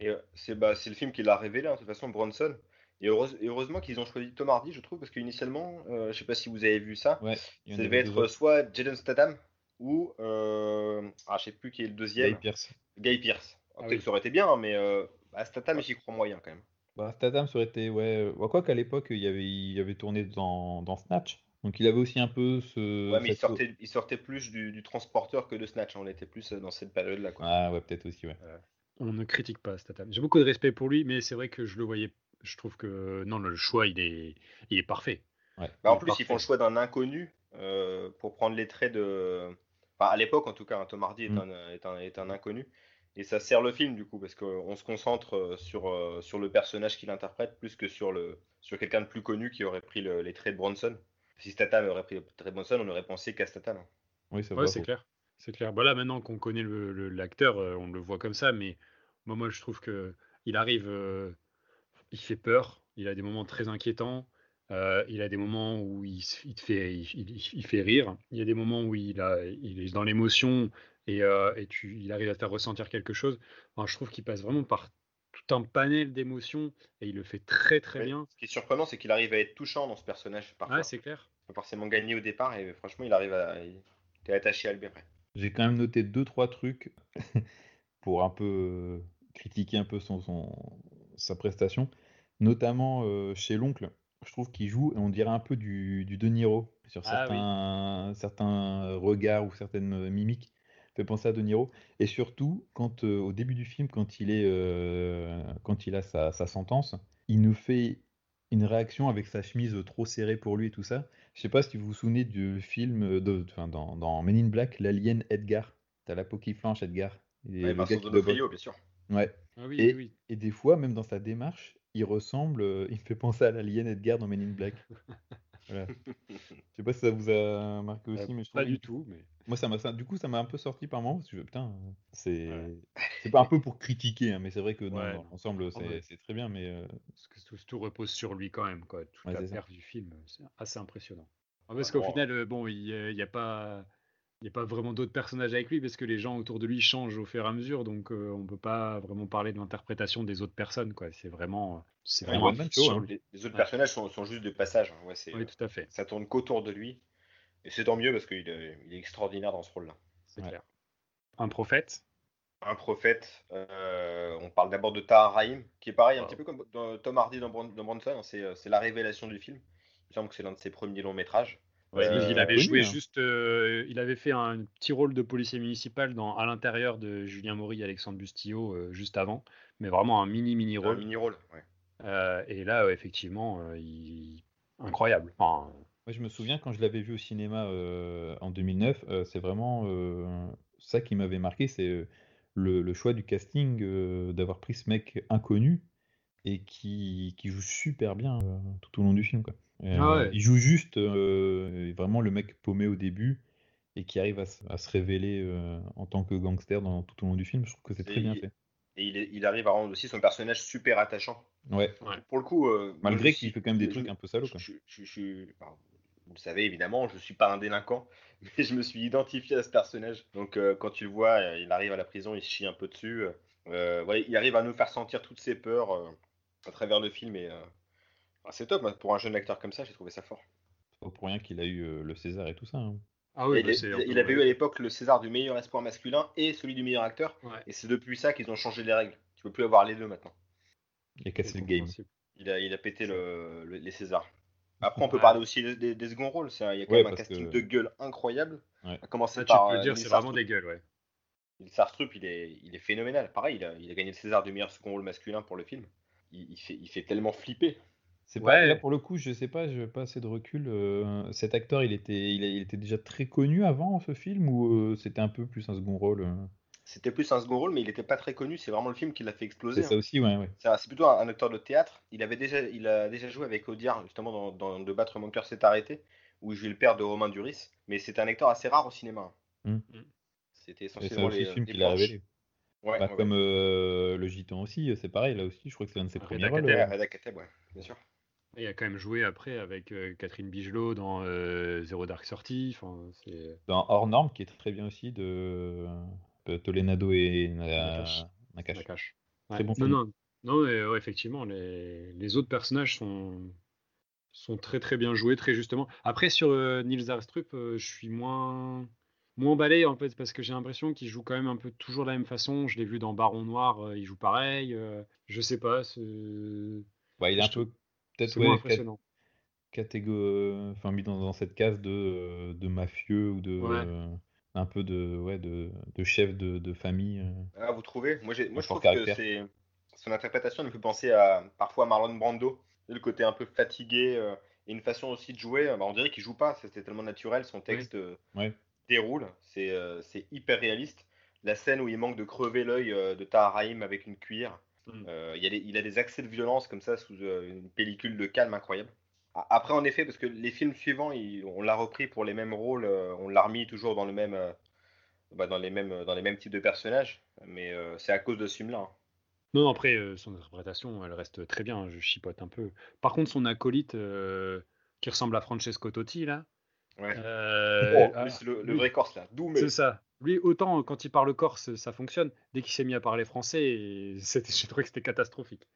Et c'est bah, c'est le film qui l'a révélé, hein, de toute façon, Bronson. Et, heureuse- et heureusement qu'ils ont choisi Tom Hardy, je trouve, parce qu'initialement, euh, je sais pas si vous avez vu ça, Ouais, ça devait être autres. soit Jaden Statham ou, euh, ah, je sais plus qui est le deuxième, Guy Pearce. Guy Pearce. Ah Peut-être oui. que ça aurait été bien, hein, mais euh, bah, Statham, j'y crois moyen quand même. Bah, Statham, ça aurait été. Ouais, euh, quoi qu'à l'époque, il, y avait, il avait tourné dans, dans Snatch. Donc il avait aussi un peu ce. Ouais, mais il sortait, il sortait plus du, du transporteur que de Snatch. hein, On était plus euh, dans cette période-là. quoi. Ah ouais, peut-être aussi, ouais. On ne critique pas Statham. J'ai beaucoup de respect pour lui, mais c'est vrai que je le voyais. Je trouve que non, le choix, il est, il est parfait. Ouais. Bah, en plus, ils font le choix d'un inconnu euh, pour prendre les traits de. Enfin, à l'époque, en tout cas, hein, Tom Hardy est, Mm. un, est, un, est un inconnu. Et ça sert le film, du coup, parce qu'on se concentre euh, sur, euh, sur le personnage qu'il interprète plus que sur, le, sur quelqu'un de plus connu qui aurait pris le- les traits de Bronson. Si Statham aurait pris les traits de Bronson, on aurait pensé qu'à Statham. Oui, ça Ouais, c'est clair. C'est clair. Bah là, maintenant qu'on connaît le- le- l'acteur, euh, on le voit comme ça, mais moi, moi je trouve que il arrive, euh, il fait peur, il a des moments très inquiétants, euh, il a des moments où il, il te fait, il, il- il fait rire, il y a des moments où il, a, il est dans l'émotion et, euh, et tu, il arrive à te faire ressentir quelque chose. Enfin, je trouve qu'il passe vraiment par tout un panel d'émotions et il le fait très très bien. Ce qui est surprenant, c'est qu'il arrive à être touchant dans ce personnage parfois. Ouais, c'est clair. Pas forcément gagné au départ, et franchement, il arrive à. il- T'es attaché à après. J'ai quand même noté deux, trois trucs pour un peu euh, critiquer un peu son, son- sa prestation. Notamment euh, chez l'oncle, je trouve qu'il joue, on dirait un peu du, du De Niro sur Ah oui. certains, regards ou certaines mimiques. Fait penser à De Niro. Et surtout, quand euh, au début du film, quand il est, euh, quand il a sa, sa sentence, il nous fait une réaction avec sa chemise trop serrée pour lui et tout ça. Je sais pas si vous vous souvenez du film de, enfin, dans, dans Men in Black, l'alien Edgar. T'as la peau qui flanche, Edgar. Et Ouais, le Vincent doit D'Onofrio, bien sûr. Ouais. Ah oui, Et, oui, oui. et des fois, même dans sa démarche, il ressemble, euh, il me fait penser à l'alien Edgar dans Men in Black. Voilà. Je sais pas si ça vous a marqué aussi, Euh, mais je pas du tout, mais moi, ça m'a, du coup, ça m'a un peu sorti par moment parce que putain, euh, c'est, Ouais. c'est pas un peu pour critiquer, hein, mais c'est vrai que Ouais, dans non. l'ensemble, c'est, ouais. c'est très bien, mais euh, Parce que tout, tout repose sur lui quand même, quoi. Toute Ouais, la perf du film, c'est assez impressionnant. Ah, Parce Ouais, qu'au final, bon, il n'y a pas, il y a pas vraiment d'autres personnages avec lui parce que les gens autour de lui changent au fur et à mesure, donc euh, on peut pas vraiment parler de l'interprétation des autres personnes, quoi. C'est vraiment, c'est show, sur hein. Les, les autres Ouais. personnages sont, sont juste de passage. hein. Ouais, c'est, Oui, tout à fait, ça tourne qu'autour de lui. Et c'est tant mieux parce qu'il est, il est extraordinaire dans ce rôle-là. c'est clair. Un prophète? Un prophète, euh, on parle d'abord de Tahar Rahim, qui est pareil, un petit peu comme Tom Hardy dans, Bronson, hein, c'est, euh, c'est la révélation du film. Il me semble que c'est l'un de ses premiers longs métrages. Ouais, Euh, il avait joué hein. juste, euh, il avait fait un petit rôle de policier municipal dans À l'intérieur de Julien Maury et Alexandre Bustillo euh, juste avant, mais vraiment un mini mini Un rôle. mini-rôle. ouais. Euh, et là, euh, effectivement, euh, il... incroyable. Enfin, moi, je me souviens quand je l'avais vu au cinéma euh, en 2009, euh, c'est vraiment euh, ça qui m'avait marqué, c'est le, le choix du casting euh, d'avoir pris ce mec inconnu et qui, qui joue super bien euh, tout au long du film, quoi. Ah euh, ouais. il joue juste euh, vraiment le mec paumé au début et qui arrive à, se- à se révéler euh, en tant que gangster dans, tout au long du film. Je trouve que c'est très bien il- fait. Et il, est- il arrive à rendre aussi son personnage super attachant. Ouais, Pour le coup, euh, malgré qu'il fait quand même des je- trucs un peu salauds. Quoi. Je, je- je- je- enfin, vous le savez évidemment, je suis pas un délinquant, mais je me suis identifié à ce personnage. Donc euh, quand tu le vois, euh, il arrive à la prison, il se chie un peu dessus. Euh, ouais, il arrive à nous faire sentir toutes ses peurs euh, à travers le film et euh, ah, c'est top. moi, Pour un jeune acteur comme ça, j'ai trouvé ça fort. C'est pas pour rien qu'il a eu euh, le César et tout ça. hein. ah oui, bah, il, il- il avait eu à l'époque le César du meilleur espoir masculin et celui du meilleur acteur. Ouais, Et c'est depuis ça qu'ils ont changé les règles. Tu peux plus avoir les deux maintenant. Il a cassé le game. Il a, il a pété le- le- les Césars. Après, on peut Ouais. parler aussi des, des- des seconds rôles. Il y a quand Ouais, même un casting que- de gueule incroyable. Ouais. À commencer Ça, tu par peux euh, le dire, c'est vraiment des gueules, ouais. Neil Sarstrup, il est, il est phénoménal. Pareil, il a, il a gagné le César du meilleur second rôle masculin pour le film. Il, il fait, il fait tellement flipper. C'est pas, Ouais. là pour le coup, je sais pas, j'ai pas assez de recul. euh, cet acteur, il était, il, a- il était déjà très connu avant ce film ou euh, c'était un peu plus un second rôle euh? C'était plus un second rôle, mais il n'était pas très connu. C'est vraiment le film qui l'a fait exploser. C'est ça hein. aussi, ouais, ouais. C'est c'est plutôt un, un acteur de théâtre. Il avait déjà, il a déjà joué avec Audiard, justement, dans, dans De battre mon cœur s'est arrêté, où il jouait le père de Romain Duris. Mais c'était un acteur assez rare au cinéma. Mm. C'était Et c'est essentiellement aussi les, le film les qui l'a planches. révélé. Ouais, Bah, ouais, comme euh, le Gitan aussi, c'est pareil, là aussi, je crois que c'est l'un de ses premiers rôles. ouais. Ouais, Kateb, ouais, bien sûr. Il a quand même joué après avec euh, Catherine Bigelow dans euh, Zero Dark c'est... Dans Hors Norme, qui est très bien aussi, de Tolenado et Nakash. Nakash. Nakash. Très Ouais. bon Non, film. non, non, mais, ouais, effectivement, les, les autres personnages sont, sont très très bien joués, très justement. Après, sur euh, Nils Arstrup, euh, je suis moins, moins emballé en fait, parce que j'ai l'impression qu'il joue quand même un peu toujours de la même façon. Je l'ai vu dans Baron Noir, euh, il joue pareil. euh, je sais pas, Bah, il est un Je peu peut-être ouais, impressionnant. catégo- enfin mis dans, dans cette case de, euh, de mafieux ou de Ouais. euh, un peu de ouais de, de chef de, de famille. euh. Ah, vous trouvez? Moi, j'ai- moi je trouve que caractère. c'est son interprétation me fait penser à parfois à Marlon Brando. Le côté un peu fatigué euh, et une façon aussi de jouer. euh, bah, on dirait qu'il joue pas, c'était tellement naturel. Son texte euh, Ouais. déroule, c'est euh, c'est hyper réaliste. La scène où il manque de crever l'œil euh, de Tahar avec une cuillère, Mm. euh, il, y a des, il a des accès de violence comme ça sous euh, une pellicule de calme incroyable. Après, en effet, parce que les films suivants, on l'a repris pour les mêmes rôles, euh, on l'a remis toujours dans le même, bah, dans les mêmes, dans les mêmes types de personnages, mais euh, c'est à cause de ce film-là. hein. Non, après, euh, son interprétation, elle reste très bien, je chipote un peu. Par contre, son acolyte, euh, qui ressemble à Francesco Totti, là, Ouais. euh, Oh, ah, le, vrai Corse là, c'est ça. Lui, autant euh, quand il parle corse, ça fonctionne. Dès qu'il s'est mis à parler français, j'ai trouvé que c'était catastrophique.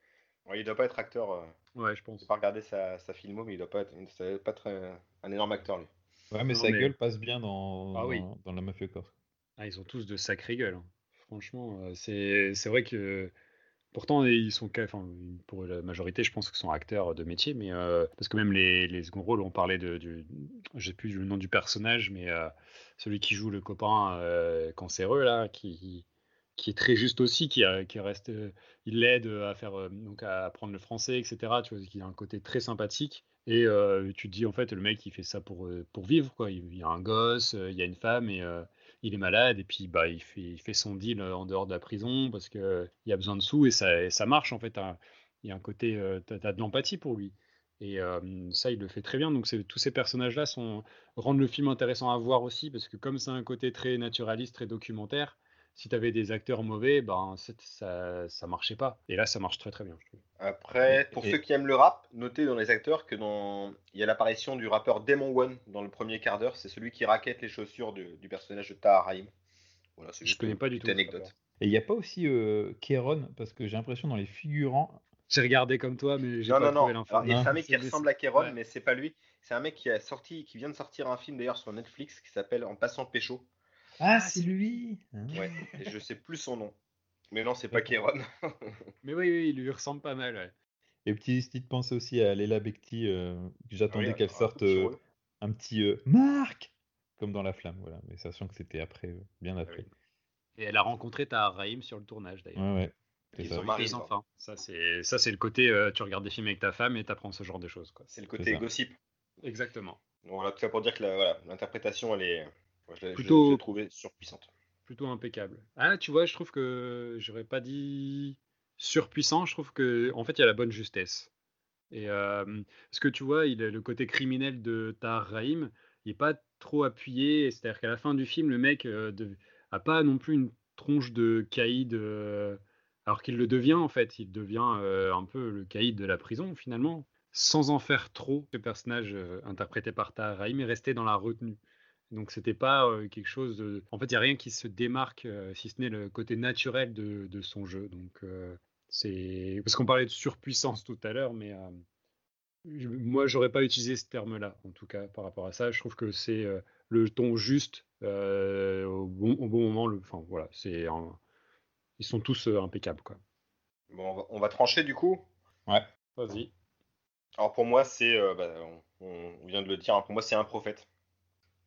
Ouais, il doit pas être acteur. Euh, Ouais, je j'ai pense. pas regardé sa, sa filmo, mais il doit pas être, ça doit pas être euh, un énorme acteur lui. Ouais, mais Non, sa mais- gueule passe bien dans, Ah oui. dans, dans la mafia corse. Ah, ils ont tous de sacrées gueules. hein. Franchement, euh, c'est, c'est vrai que pourtant ils sont, pour la majorité, je pense qu'ils sont acteurs de métier, mais euh, parce que même les, les seconds rôles, on parlait de, du, j'ai plus le nom du personnage, mais euh, celui qui joue le copain euh, cancéreux là, qui qui est très juste aussi, qui, reste, il l'aide à faire donc à apprendre le français, etc. Tu vois, qui a un côté très sympathique. Et tu te dis en fait le mec il fait ça pour pour vivre quoi. Il, il y a un gosse, il y a une femme et il est malade et puis bah il fait il fait son deal euh, en dehors de la prison parce que euh, y a besoin de sous et ça ça marche en fait. hein. Il y a un côté euh, t'as, t'as de l'empathie pour lui. Et ça, il le fait très bien. Donc, tous ces personnages-là rendent le film intéressant à voir aussi, parce que comme c'est un côté très naturaliste, très documentaire, si tu avais des acteurs mauvais, ben ça ça marchait pas. Et là, ça marche très très bien, je trouve. Après, pour et- ceux qui aiment le rap, notez dans les acteurs que dans il y a l'apparition du rappeur Demon One dans le premier quart d'heure. C'est celui qui raquette les chaussures du, du personnage de Tahar Rahim. Voilà, Je connais pas du tout. anecdote. Et il n'y a pas aussi euh, Kéron, parce que j'ai l'impression dans les figurants. J'ai regardé comme toi, mais j'ai pas non, non. trouvé l'info. C'est un mec qui ressemble à Kéron, ouais. mais c'est pas lui. C'est un mec qui a sorti, qui vient de sortir un film d'ailleurs sur Netflix qui s'appelle En passant pécho. Ah, c'est lui. Ouais, et je sais plus son nom. Mais non, c'est pas Kéron. Mais oui, oui, il lui ressemble pas mal. ouais. Et petite petite pensée aussi à Léla Bekti, euh, que j'attendais Oui, qu'elle sorte euh, un petit euh, Marc Comme dans La Flamme, voilà. Mais sachant que c'était après, euh, bien après. Et elle a rencontré Tahar Rahim sur le tournage d'ailleurs. Ouais, ouais. Ils ça. sont Avec mariés, les enfants. Ça, c'est ça, c'est le côté. euh, tu regardes des films avec ta femme et t'apprends ce genre de choses. Quoi. C'est le côté gossip. Exactement. Donc, voilà, tout ça pour dire que la- voilà, l'interprétation, elle est. moi, je Plutôt- trouvée surpuissante. Plutôt impeccable. Ah, tu vois, je trouve que j'aurais pas dit surpuissant. Je trouve que en fait, il y a la bonne justesse. Et euh, parce que tu vois, il a le côté criminel de Tahar Rahim, il est pas trop appuyé. C'est-à-dire qu'à la fin du film, le mec euh, de- a pas non plus une tronche de caïd, euh, alors qu'il le devient en fait. Il devient euh, un peu le caïd de la prison finalement, sans en faire trop. Le personnage euh, interprété par Tahar Rahim est resté dans la retenue. Donc c'était pas euh, quelque chose de... En fait, il n'y a rien qui se démarque, euh, si ce n'est le côté naturel de, de son jeu. Donc euh, c'est... Parce qu'on parlait de surpuissance tout à l'heure, mais euh, je- moi, j'aurais pas utilisé ce terme-là, en tout cas, par rapport à ça. Je trouve que c'est euh, le ton juste, euh, au, bon, au bon moment. Le... Enfin, voilà, c'est... un- Ils sont tous euh, impeccables, quoi. Bon, on va, on va trancher du coup? Vas-y. Alors pour moi, c'est. euh, bah, on, on vient de le dire, hein, pour moi, c'est un prophète.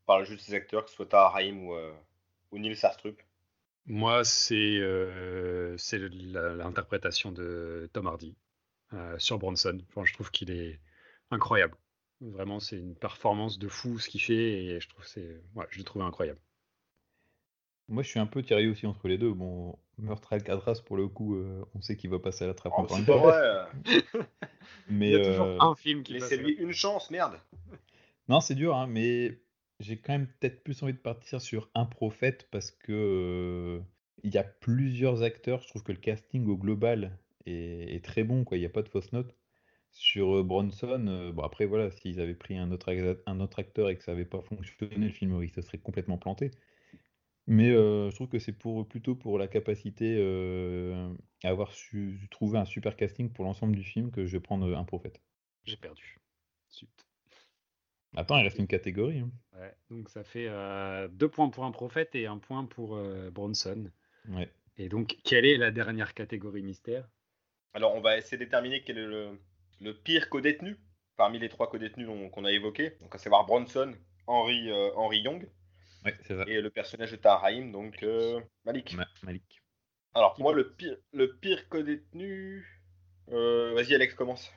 On parle juste des acteurs, que ce soit Tahar Rahim ou, euh, ou Neil Sarstrup. Moi, c'est euh, c'est l'interprétation de Tom Hardy euh, sur Bronson. Enfin, je trouve qu'il est incroyable. Vraiment, c'est une performance de fou ce qu'il fait et je trouve c'est ouais, je l'ai trouvé incroyable. Moi, je suis un peu tiraillé aussi entre les deux. Bon, Meurtre à Alcatraz, pour le coup, euh, on sait qu'il va passer à la trappe Oh, encore c'est une pas fois. vrai. Mais Il y a toujours euh, un film qui passe Laissez-lui une chance, merde. non, c'est dur, hein, mais j'ai quand même peut-être plus envie de partir sur un prophète parce que il y a plusieurs acteurs. Je trouve que le casting au global est, très bon, quoi. Il n'y a pas de fausse note. Sur Bronson, bon après voilà, s'ils avaient pris un autre, acteur et que ça n'avait pas fonctionné, le film il se serait complètement planté. Mais je trouve que c'est pour, plutôt pour la capacité à avoir su trouver un super casting pour l'ensemble du film que je vais prendre un prophète. J'ai perdu. Zut. Attends, il reste une catégorie. hein. Ouais, donc ça fait euh, deux points pour un prophète et un point pour euh, Bronson. Ouais. Et donc, quelle est la dernière catégorie mystère? Alors, on va essayer de déterminer quel est le, le pire co-détenu parmi les trois co-détenus qu'on a évoqués. Donc, à savoir Bronson, Henry, euh, Henry Young Ouais, c'est ça. et le personnage de Tahar donc euh, Malik. Ma- Malik. Alors, pour moi, le pire, le pire co-détenu. euh, Vas-y, Alex, commence.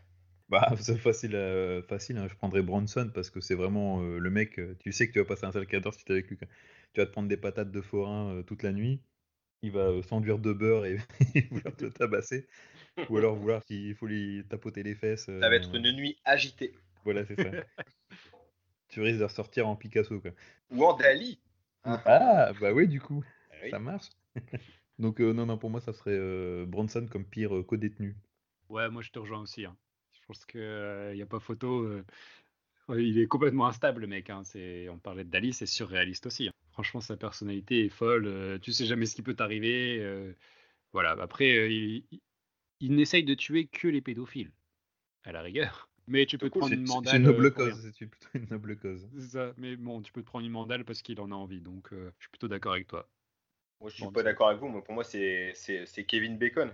Bah, c'est facile, euh, facile hein. je prendrais Bronson parce que c'est vraiment euh, le mec, euh, tu sais que tu vas passer un sale quart d'heure si t'es avec lui. quoi. Tu vas te prendre des patates de forain euh, toute la nuit, il va euh, s'enduire de beurre et vouloir te tabasser, ou alors vouloir qu'il faut lui tapoter les fesses. Ça va euh, être une nuit agitée. Voilà, c'est ça. tu risques de ressortir en Picasso, quoi. Ou en Dali. Ah, bah oui, du coup, Ah oui. ça marche. Donc, euh, non, non, pour moi, ça serait euh, Bronson comme pire euh, co-détenu. Ouais, moi je te rejoins aussi. hein. Je pense qu'il n'y a pas photo. euh, il est complètement instable, le mec. hein. C'est, on parlait de Dali, c'est surréaliste aussi. hein. Franchement, sa personnalité est folle. euh, tu sais jamais ce qui peut t'arriver. euh, voilà. Après, euh, il, il- il n'essaye de tuer que les pédophiles, à la rigueur. Mais tu peux te prendre une mandale. c'est une noble cause, c'est plutôt une noble cause. C'est ça. Mais bon, tu peux te prendre une mandale parce qu'il en a envie. Donc, euh, je suis plutôt d'accord avec toi. Moi, je suis Bon, pas d'accord avec vous. Moi, pour moi, c'est Kevin Bacon.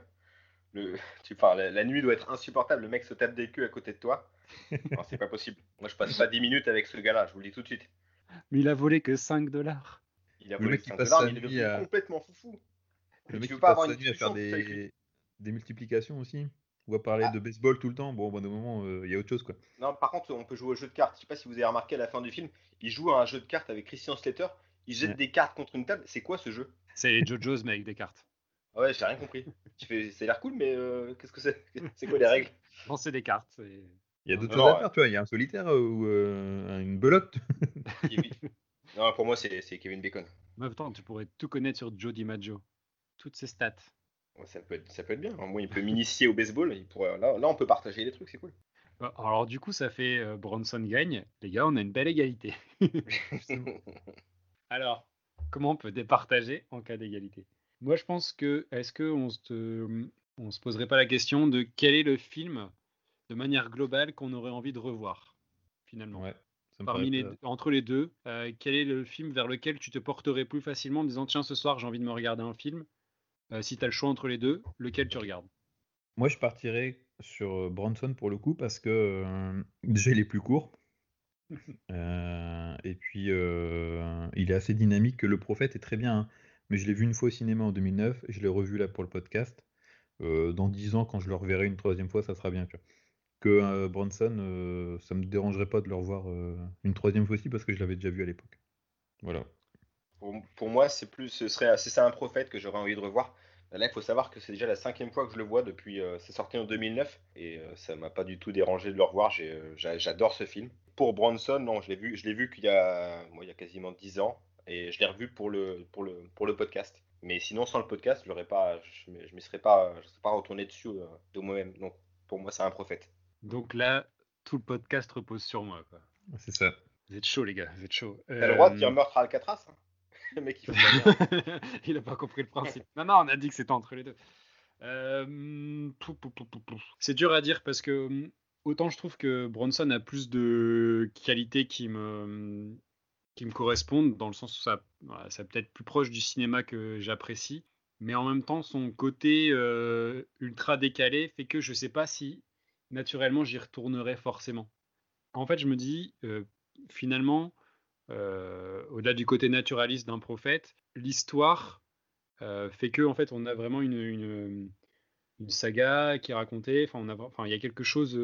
Le, tu, enfin, la, la nuit doit être insupportable. Le mec se tape des queues à côté de toi. Non, c'est pas possible. Moi, je passe pas 10 minutes avec ce gars-là. Je vous le dis tout de suite. Mais il a volé que 5 dollars. Il a Le volé mec qui 5 passe dollars, mais il est à- complètement foufou. Le Tu mec veux qui pas passe avoir une nuit à faire des, des multiplications aussi, ou à parler Ah. de baseball tout le temps. Bon, au bout d'un moment, il y a autre chose, quoi. Non, par contre, on peut jouer au jeu de cartes. Je sais pas si vous avez remarqué à la fin du film, il joue à un jeu de cartes avec Christian Slater. Il jette Ouais. des cartes contre une table. C'est quoi ce jeu? C'est les JoJo's, mais avec des cartes. Ah Ouais, j'ai rien compris. Tu fais, ça a l'air cool, mais euh, qu'est-ce que c'est? C'est quoi les règles? Non, c'est des cartes. c'est- Il y a d'autres Non, choses à ouais. faire, tu vois. Il y a un solitaire euh, ou euh, une belote. Non, pour moi, c'est c'est Kevin Bacon. Même temps, tu pourrais tout connaître sur Joe DiMaggio. Toutes ses stats. Ouais, ça, peut être, ça peut être bien. Moi, il peut m'initier au baseball. Il pourrait... là, là, on peut partager des trucs, c'est cool. Bah, Alors du coup, ça fait euh, Bronson gagne. Les gars, on a une belle égalité. Alors, comment on peut départager en cas d'égalité? Moi, je pense que est-ce que on se, on se poserait pas la question de quel est le film de manière globale qu'on aurait envie de revoir finalement? Ouais. Parmi les, entre les deux, euh, quel est le film vers lequel tu te porterais plus facilement en disant tiens ce soir j'ai envie de me regarder un film Euh, Si tu as le choix entre les deux, lequel tu regardes? Moi, je partirais sur euh, Bronson pour le coup parce que euh, déjà il est plus court. Euh, et puis il est assez dynamique. Le prophète est très bien, hein. Mais je l'ai vu une fois au cinéma en 2009 et je l'ai revu là pour le podcast. Euh, dans 10 ans, quand je le reverrai une troisième fois, ça sera bien. Que euh, Bronson, euh, ça me dérangerait pas de le revoir euh, une troisième fois aussi parce que je l'avais déjà vu à l'époque. Voilà. Pour, moi, c'est plus, ce serait, c'est ça un prophète que j'aurais envie de revoir. Là, il faut savoir que c'est déjà la cinquième fois que je le vois depuis. euh, c'est sorti en 2009 et euh, ça m'a pas du tout dérangé de le revoir. Euh, j'a- j'adore ce film. Pour Bronson, non, je l'ai vu, je l'ai vu qu'il y a, moi, il y a quasiment 10 ans et je l'ai revu pour le, pour le, pour le podcast. Mais sinon, sans le podcast, pas, je, m'y serais pas, je serais pas retourné dessus euh, de moi-même. Donc, pour moi, c'est un prophète. Donc là, tout le podcast repose sur moi. Quoi. C'est ça. Vous êtes chaud les gars, vous êtes chaud. T'as le droit de Euh, dire meurtre à Alcatraz. hein. le mec, il merde. Il a pas compris le principe. Non, non, on a dit que c'était entre les deux. Euh. C'est dur à dire parce que hum, autant je trouve que Bronson a plus de qualités qui me, qui me correspondent, dans le sens où ça, c'est peut-être plus proche du cinéma que j'apprécie, mais en même temps, son côté euh, ultra décalé fait que je sais pas si naturellement j'y retournerai forcément. En fait, je me dis, euh, finalement, euh, au-delà du côté naturaliste d'un prophète, l'histoire fait que en fait on a vraiment une, une, saga qui est racontée. Enfin, il y a quelque chose.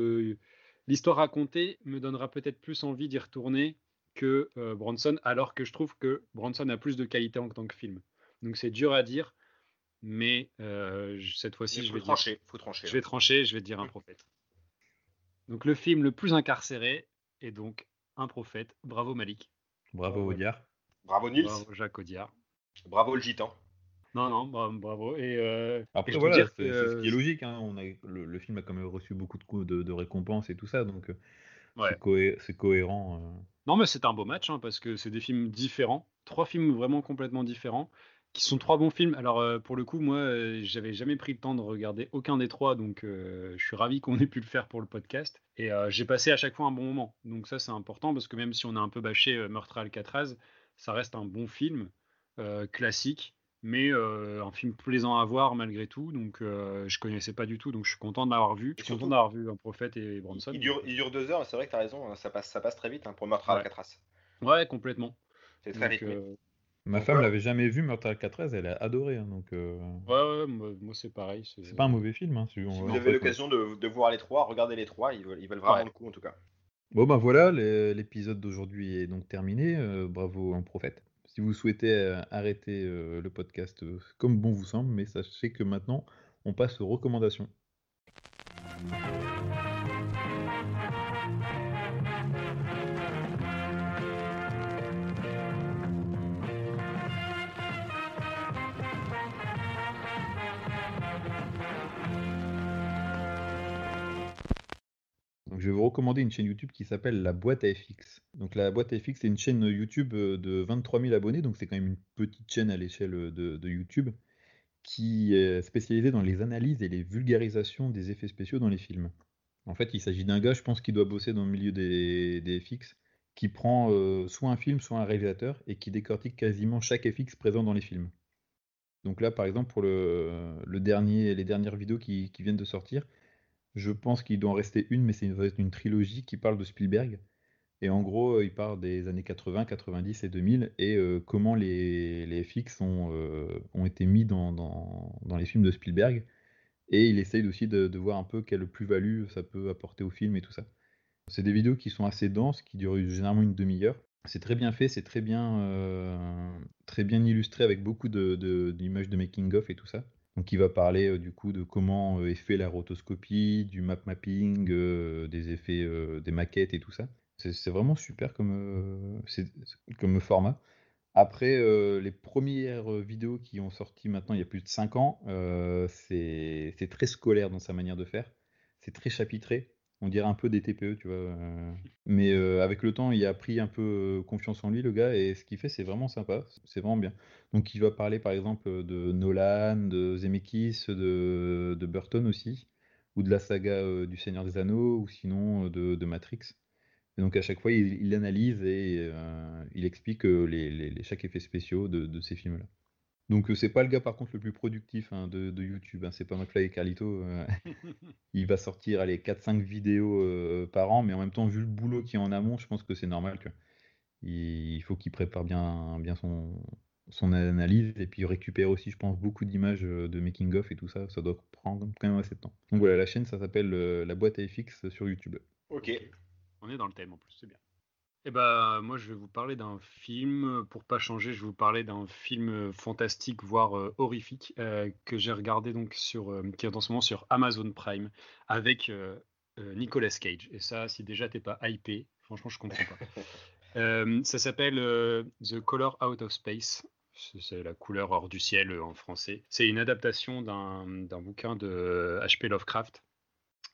l'histoire racontée me donnera peut-être plus envie d'y retourner que euh, Bronson, alors que je trouve que Bronson a plus de qualité en tant que film. Donc c'est dur à dire, mais euh, cette fois-ci je vais dire, trancher. Faut trancher. je vais trancher, je vais dire un prophète. Donc le film le plus incarcéré est donc un prophète. Bravo Malik. Bravo. Audiard. Bravo Nils. Bravo Jacques Audiard. Bravo le gitan. Non, non, bra- bravo. Et, euh, Après, et je peux voilà, dire c'est ce qui est logique. hein, On a, le, le film a quand même reçu beaucoup de coups de, de récompenses et tout ça. Donc, euh, c'est cohérent. Non, mais c'est un beau match hein, parce que c'est des films différents, trois films vraiment complètement différents qui sont trois bons films. Alors euh, pour le coup, moi, euh, j'avais jamais pris le temps de regarder aucun des trois, donc euh, je suis ravi qu'on ait pu le faire pour le podcast. Et j'ai passé à chaque fois un bon moment. Donc ça, c'est important parce que même si on a un peu bâché Meurtre à Alcatraz, ça reste un bon film classique, mais un film plaisant à voir malgré tout. Donc je connaissais pas du tout, donc je suis content de l'avoir vu. Je suis content d'avoir vu Un Prophète et Bronson. Il, dure, il dure deux heures, c'est vrai que tu as raison, hein, ça passe, ça passe très vite hein, pour Meurtre à Alcatraz. Ouais, complètement. C'est très rythmé. Ma femme l'avait jamais vu, Meurtre à 13, elle a adoré. Hein, donc, euh, Ouais, ouais, moi, c'est pareil. C'est pas un mauvais film. Hein, si, vous avez l'occasion de, voir les trois, regardez les trois, ils veulent, ils veulent vraiment le coup en tout cas. Bon ben voilà, l'épisode d'aujourd'hui est donc terminé. Euh, bravo un prophète. Si vous souhaitez euh, arrêter le podcast comme bon vous semble, mais sachez que maintenant on passe aux recommandations. Une chaîne YouTube qui s'appelle La Boîte à FX. Donc la Boîte à FX, c'est une chaîne YouTube euh, de 23 000 abonnés, donc c'est quand même une petite chaîne à l'échelle euh, de, YouTube qui est spécialisée dans les analyses et les vulgarisations des effets spéciaux dans les films. En fait, il s'agit d'un gars, je pense, qui doit bosser dans le milieu des, FX, qui prend euh, soit un film, soit un réalisateur, et qui décortique quasiment chaque FX présent dans les films. Donc là, par exemple, pour le, dernier, les dernières vidéos qui viennent de sortir, je pense qu'il doit en rester une, mais c'est une, trilogie qui parle de Spielberg. Et en gros, euh, il parle des années 80, 90 et 2000 et euh, comment les, les FX ont, euh, ont, été mis dans, dans, les films de Spielberg. Et il essaye aussi de, de voir un peu quelle plus-value ça peut apporter au film et tout ça. C'est des vidéos qui sont assez denses, qui durent généralement une demi-heure. C'est très bien fait, c'est très bien, très bien illustré avec beaucoup d'images de, de making-of et tout ça. Donc il va parler euh, du coup de comment euh, est fait la rotoscopie, du map mapping, euh, des effets, des maquettes et tout ça. C'est vraiment super comme, comme format. Après, les premières vidéos qui ont sorti maintenant il y a plus de 5 ans, c'est très scolaire dans sa manière de faire. C'est très chapitré on dirait un peu des TPE, tu vois. Euh. Mais euh, avec le temps, il a pris un peu euh, confiance en lui, le gars, et ce qu'il fait, c'est vraiment sympa, c'est vraiment bien. Donc, il va parler par exemple de Nolan, de Zemeckis, de, Burton aussi, ou de la saga du Seigneur des Anneaux, ou sinon de, Matrix. Et donc, à chaque fois, il, analyse et il explique les, chaque effet spéciaux de ces films-là. Donc c'est pas le gars par contre le plus productif hein, de, YouTube, hein. c'est pas McFly et Carlito. Euh. il va sortir les 4-5 vidéos euh, par an, mais en même temps vu le boulot qui est en amont, je pense que c'est normal. Il faut qu'il prépare bien, bien son, analyse et puis récupère aussi, je pense, beaucoup d'images euh, de making of et tout ça. Ça doit prendre quand même assez de temps. Donc voilà, la chaîne ça s'appelle La boîte à FX sur YouTube. Ok. On est dans le thème en plus, c'est bien. Eh ben, moi, je vais vous parler d'un film. Pour pas changer, je vais vous parler d'un film fantastique, voire euh, horrifique, euh, que j'ai regardé donc sur, euh, qui est en ce moment sur Amazon Prime, avec Nicolas Cage. Et ça, si déjà t'es pas hypé, franchement, je comprends pas. ça s'appelle The Color Out of Space. C'est la couleur hors du ciel en français. C'est une adaptation d'un bouquin de H.P. Lovecraft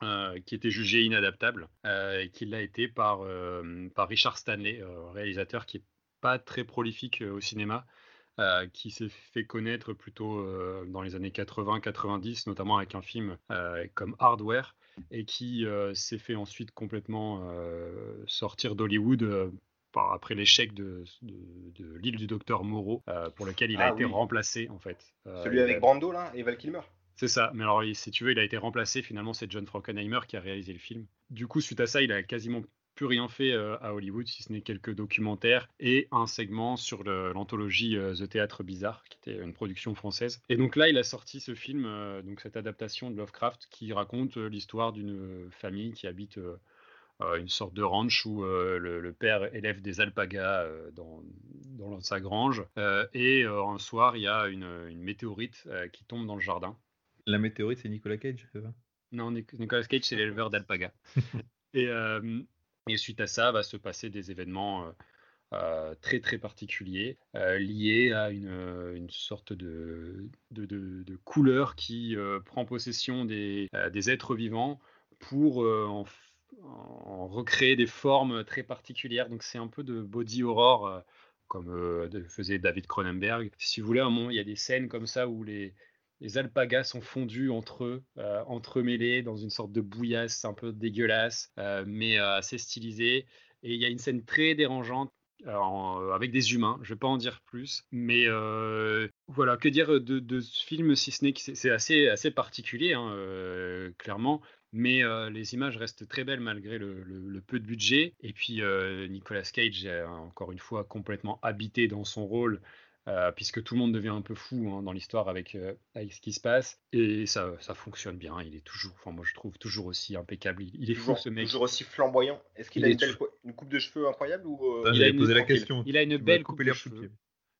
euh, qui était jugé inadaptable euh, et qui l'a été par, euh, par Richard Stanley, réalisateur qui est pas très prolifique au cinéma, qui s'est fait connaître plutôt dans les années 80-90, notamment avec un film comme Hardware, et qui s'est fait ensuite complètement sortir d'Hollywood après l'échec de, de, l'île du docteur Moreau, pour lequel il a ah été remplacé en fait. Celui avec Brando là, et Val Kilmer? C'est ça, mais alors si tu veux, il a été remplacé, finalement c'est John Frankenheimer qui a réalisé le film. Du coup, suite à ça, il a quasiment plus rien fait euh, à Hollywood, si ce n'est quelques documentaires et un segment sur l'anthologie euh, The Théâtre Bizarre, qui était une production française. Et donc là, il a sorti ce film, euh, donc cette adaptation de Lovecraft, qui raconte l'histoire d'une famille qui habite une sorte de ranch où le, père élève des alpagas dans, dans, sa grange. et un soir, il y a une, une météorite qui tombe dans le jardin. La météorite, c'est Nicolas Cage, c'est ça? Non, Nicolas Cage, c'est l'éleveur d'alpaga. Euh, et, suite à ça, va se passer des événements euh, euh, très très particuliers liés à une, sorte de, de, couleur qui prend possession des, des, êtres vivants pour recréer des formes très particulières. Donc c'est un peu de body horror comme faisait David Cronenberg. Si vous voulez, un moment, il y a des scènes comme ça où les, les alpagas sont fondus entre eux, entremêlés dans une sorte de bouillasse un peu dégueulasse, mais assez stylisée. Et il y a une scène très dérangeante avec des humains, je ne vais pas en dire plus, mais voilà, que dire de, ce film si ce n'est que c'est assez, assez particulier, hein, clairement, mais les images restent très belles malgré le, peu de budget. Et puis Nicolas Cage est encore une fois complètement habité dans son rôle. Puisque tout le monde devient un peu fou hein, dans l'histoire avec, avec ce qui se passe. Et ça, ça fonctionne bien. Il est toujours, enfin moi je trouve toujours aussi impeccable. Il, est fou ce mec. Toujours aussi flamboyant. Est-ce qu'il a une, coupe de cheveux incroyable ou il a posé la question. Il a une belle coupe de cheveux.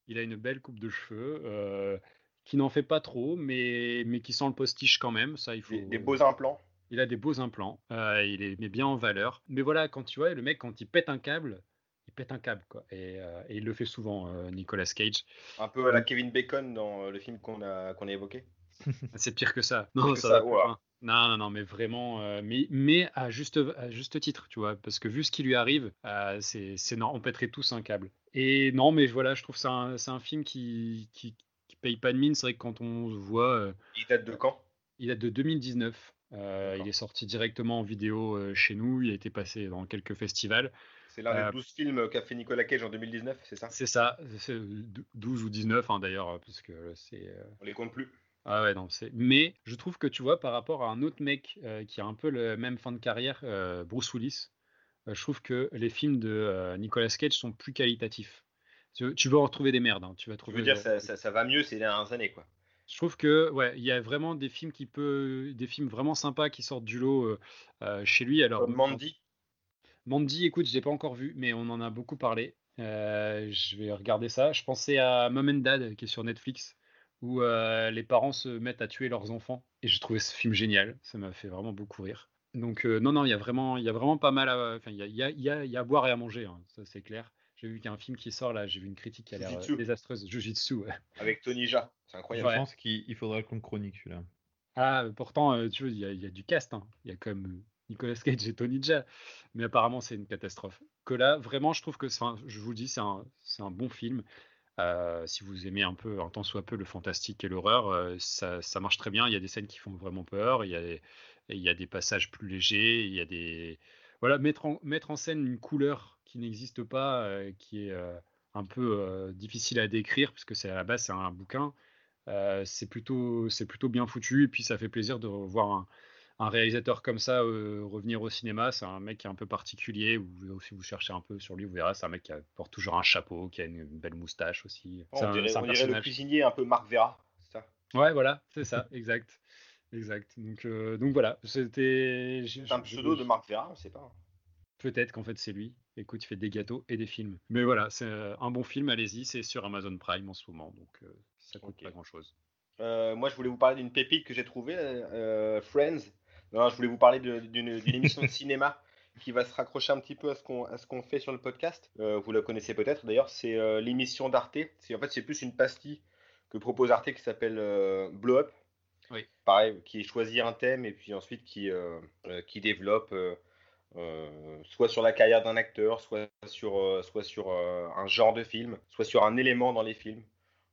Il a une belle coupe de cheveux. qui n'en fait pas trop, mais, mais qui sent le postiche quand même. Ça, il faut... des beaux implants. Il a des beaux implants, euh, il est met bien en valeur. Mais voilà, quand tu vois, le mec, quand il pète un câble, il pète un câble, quoi. Et, euh, il le fait souvent, euh, Nicolas Cage. Un peu à la Kevin Bacon dans le film qu'on a, qu'on a évoqué. C'est pire que ça. Non, ça, non, non, non, mais vraiment, mais, mais à, juste, à juste titre, tu vois, parce que vu ce qui lui arrive, c'est, c'est on pèterait tous un câble. Et non, mais voilà, je trouve un, c'est un film qui, qui, qui, paye pas de mine. C'est vrai que quand on voit. il date de quand? Il date de 2019. Euh, il est sorti directement en vidéo euh, chez nous, il a été passé dans quelques festivals. C'est l'un des 12 euh, films qu'a fait Nicolas Cage en 2019, c'est ça? C'est ça, 12 ou 19 hein, d'ailleurs, parce que c'est. On les compte plus. Ah ouais, non, c'est. Mais je trouve que tu vois, par rapport à un autre mec qui a un peu le même fin de carrière, Bruce Willis, je trouve que les films de Nicolas Cage sont plus qualitatifs. Tu, tu vas en retrouver des merdes. Hein, tu vas trouver. Je veux dire, ça, ça, ça, va mieux ces dernières années, quoi. Je trouve que ouais, il y a vraiment des films qui peut, des films vraiment sympas qui sortent du lot euh, euh, chez lui. Alors Mandy. Mandy, écoute, je l'ai pas encore vu, mais on en a beaucoup parlé. Euh, je vais regarder ça. Je pensais à Mom and Dad qui est sur Netflix où les parents se mettent à tuer leurs enfants et j'ai trouvé ce film génial. Ça m'a fait vraiment beaucoup rire. Donc non non, il y a vraiment, il y a vraiment pas mal à, enfin il y a, y, a, y a, à boire et à manger, hein, ça c'est clair. J'ai vu qu'il y a un film qui sort là, j'ai vu une critique qui a l'air euh, désastreuse. Jujitsu, ouais. Avec Tony Jaa, c'est incroyable. Je pense qu'il faudra qu'on chronique celui-là. Ah, pourtant, euh, tu vois, il y, a du cast. Hein. Il y a comme euh, Nicolas Cage et Tony Jaa. Mais apparemment, c'est une catastrophe. Que là, vraiment, je trouve que, je vous dis, c'est un, un, bon film. si vous aimez un peu, un tant soit peu, le fantastique et l'horreur, ça, ça, marche très bien. Il y a des scènes qui font vraiment peur. Il y a, il y a des passages plus légers. Il y a des. Voilà, mettre en, mettre en scène une couleur qui n'existe pas, euh, qui est euh, un peu euh, difficile à décrire, puisque c'est à la base c'est un bouquin. c'est plutôt, plutôt bien foutu, et puis ça fait plaisir de revoir un, réalisateur comme ça revenir au cinéma. C'est un mec qui est un peu particulier. Ou si vous cherchez un peu sur lui, vous verrez, c'est un mec qui porte toujours un chapeau, qui a une, belle moustache aussi. on, dirait, le cuisinier un peu Marc Vera, c'est ça? Ouais, voilà, c'est ça, exact. Exact. Donc, donc voilà, c'était. C'est un pseudo de Marc Vera, on sait pas. Peut-être qu'en fait c'est lui. Écoute, il fait des gâteaux et des films. Mais voilà, c'est euh, un bon film, allez-y, c'est sur Amazon Prime en ce moment, donc euh, ça coûte pas grand-chose. Euh, moi, je voulais vous parler d'une pépite que j'ai trouvée, Friends. Non, je voulais vous parler d'une émission de cinéma qui va se raccrocher un petit peu à ce qu'on fait sur le podcast. vous la connaissez peut-être d'ailleurs, c'est l'émission d'Arte. En fait, c'est plus une pastille que propose Arte qui s'appelle Blow Up. Oui. Pareil, qui choisit un thème et puis ensuite qui, qui développe euh, soit sur la carrière d'un acteur, soit sur, euh, soit sur euh, un genre de film, soit sur un élément dans les films.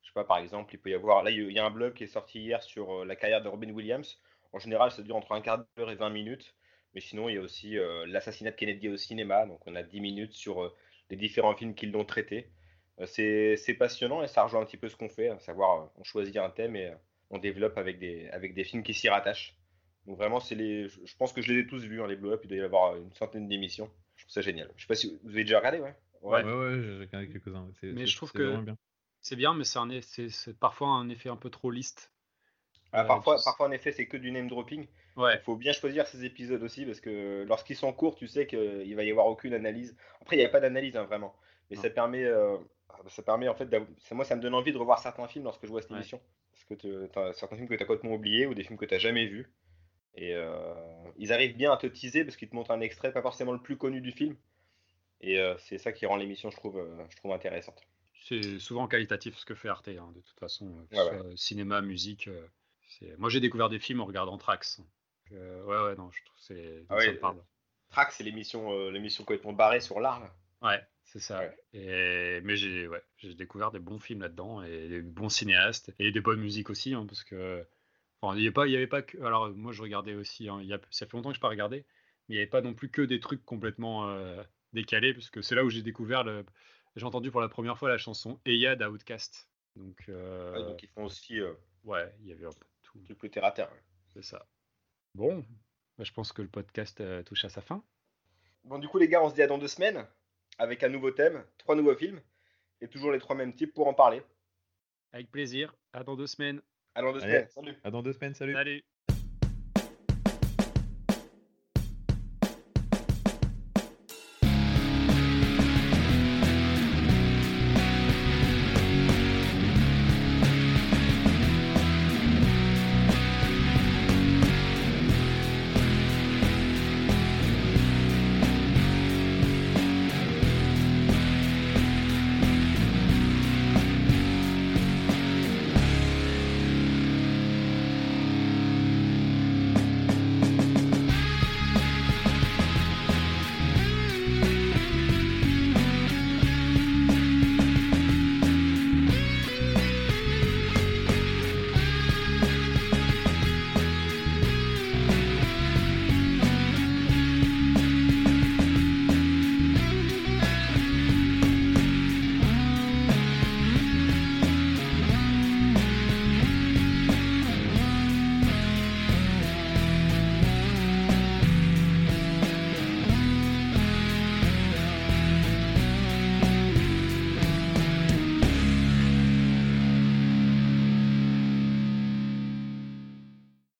Je sais pas, par exemple, il peut y avoir. Là, il y a un blog qui est sorti hier sur la carrière de Robin Williams. En général, ça dure entre un quart d'heure et 20 minutes. Mais sinon, il y a aussi l'assassinat de Kennedy au cinéma. Donc, on a 10 minutes sur les différents films qui l'ont traité. c'est passionnant et ça rejoint un petit peu ce qu'on fait, à savoir, on choisit un thème et on développe avec des, avec des films qui s'y rattachent. Donc vraiment, c'est les. Je pense que je les ai tous vus, hein, les blow-up. Il doit y avoir une centaine d'émissions. Je trouve ça génial. Je sais pas si vous avez déjà regardé, ouais. Ouais, ouais, ouais j'ai regardé quelques-uns. Mais je trouve que c'est bien, mais c'est parfois un effet un peu trop liste. Ah, parfois, parfois, en effet, c'est que du name dropping. Ouais. Il faut bien choisir ces épisodes aussi parce que lorsqu'ils sont courts, tu sais qu'il va y avoir aucune analyse. Après, il n'y a pas d'analyse hein, vraiment, mais ça permet, euh, ça permet en fait, moi, ça me donne envie de revoir certains films lorsque je vois cette émission, parce que tu as certains films que tu as complètement oubliés ou des films que tu n'as jamais vus. Et euh, ils arrivent bien à te teaser parce qu'ils te montrent un extrait, pas forcément le plus connu du film. Et euh, c'est ça qui rend l'émission, je trouve, euh, je trouve intéressante. C'est souvent qualitatif ce que fait Arte, hein, de toute façon, cinéma, musique. Moi, j'ai découvert des films en regardant Trax. ouais, ouais, non, je trouve c'est ah ça parle. Trax, c'est l'émission euh, l'émission complètement barrée sur l'art. Ouais, c'est ça. Ouais. Et... Mais j'ai ouais, j'ai découvert des bons films là-dedans et des bons cinéastes et des bonnes musiques aussi, hein, parce que enfin, il y avait pas, avait que. Alors moi je regardais aussi. hein, y a... Ça fait longtemps que je n'ai pas regardé, mais il n'y avait pas non plus que des trucs complètement euh, décalés, parce que c'est là où j'ai découvert le. J'ai entendu pour la première fois la chanson Eya d'Outcast. Donc, euh, Ouais, donc ils font aussi euh, ouais, il y avait un peu de tout. du plus terre à terre. ouais. C'est ça. Bon, bah, je pense que le podcast euh, touche à sa fin. Bon, du coup, les gars, on se dit à dans deux semaines avec un nouveau thème, trois nouveaux films et toujours les trois mêmes types pour en parler. Avec plaisir. À dans deux semaines. À dans deux Allez. semaines. Salut. À dans deux semaines, salut Salut.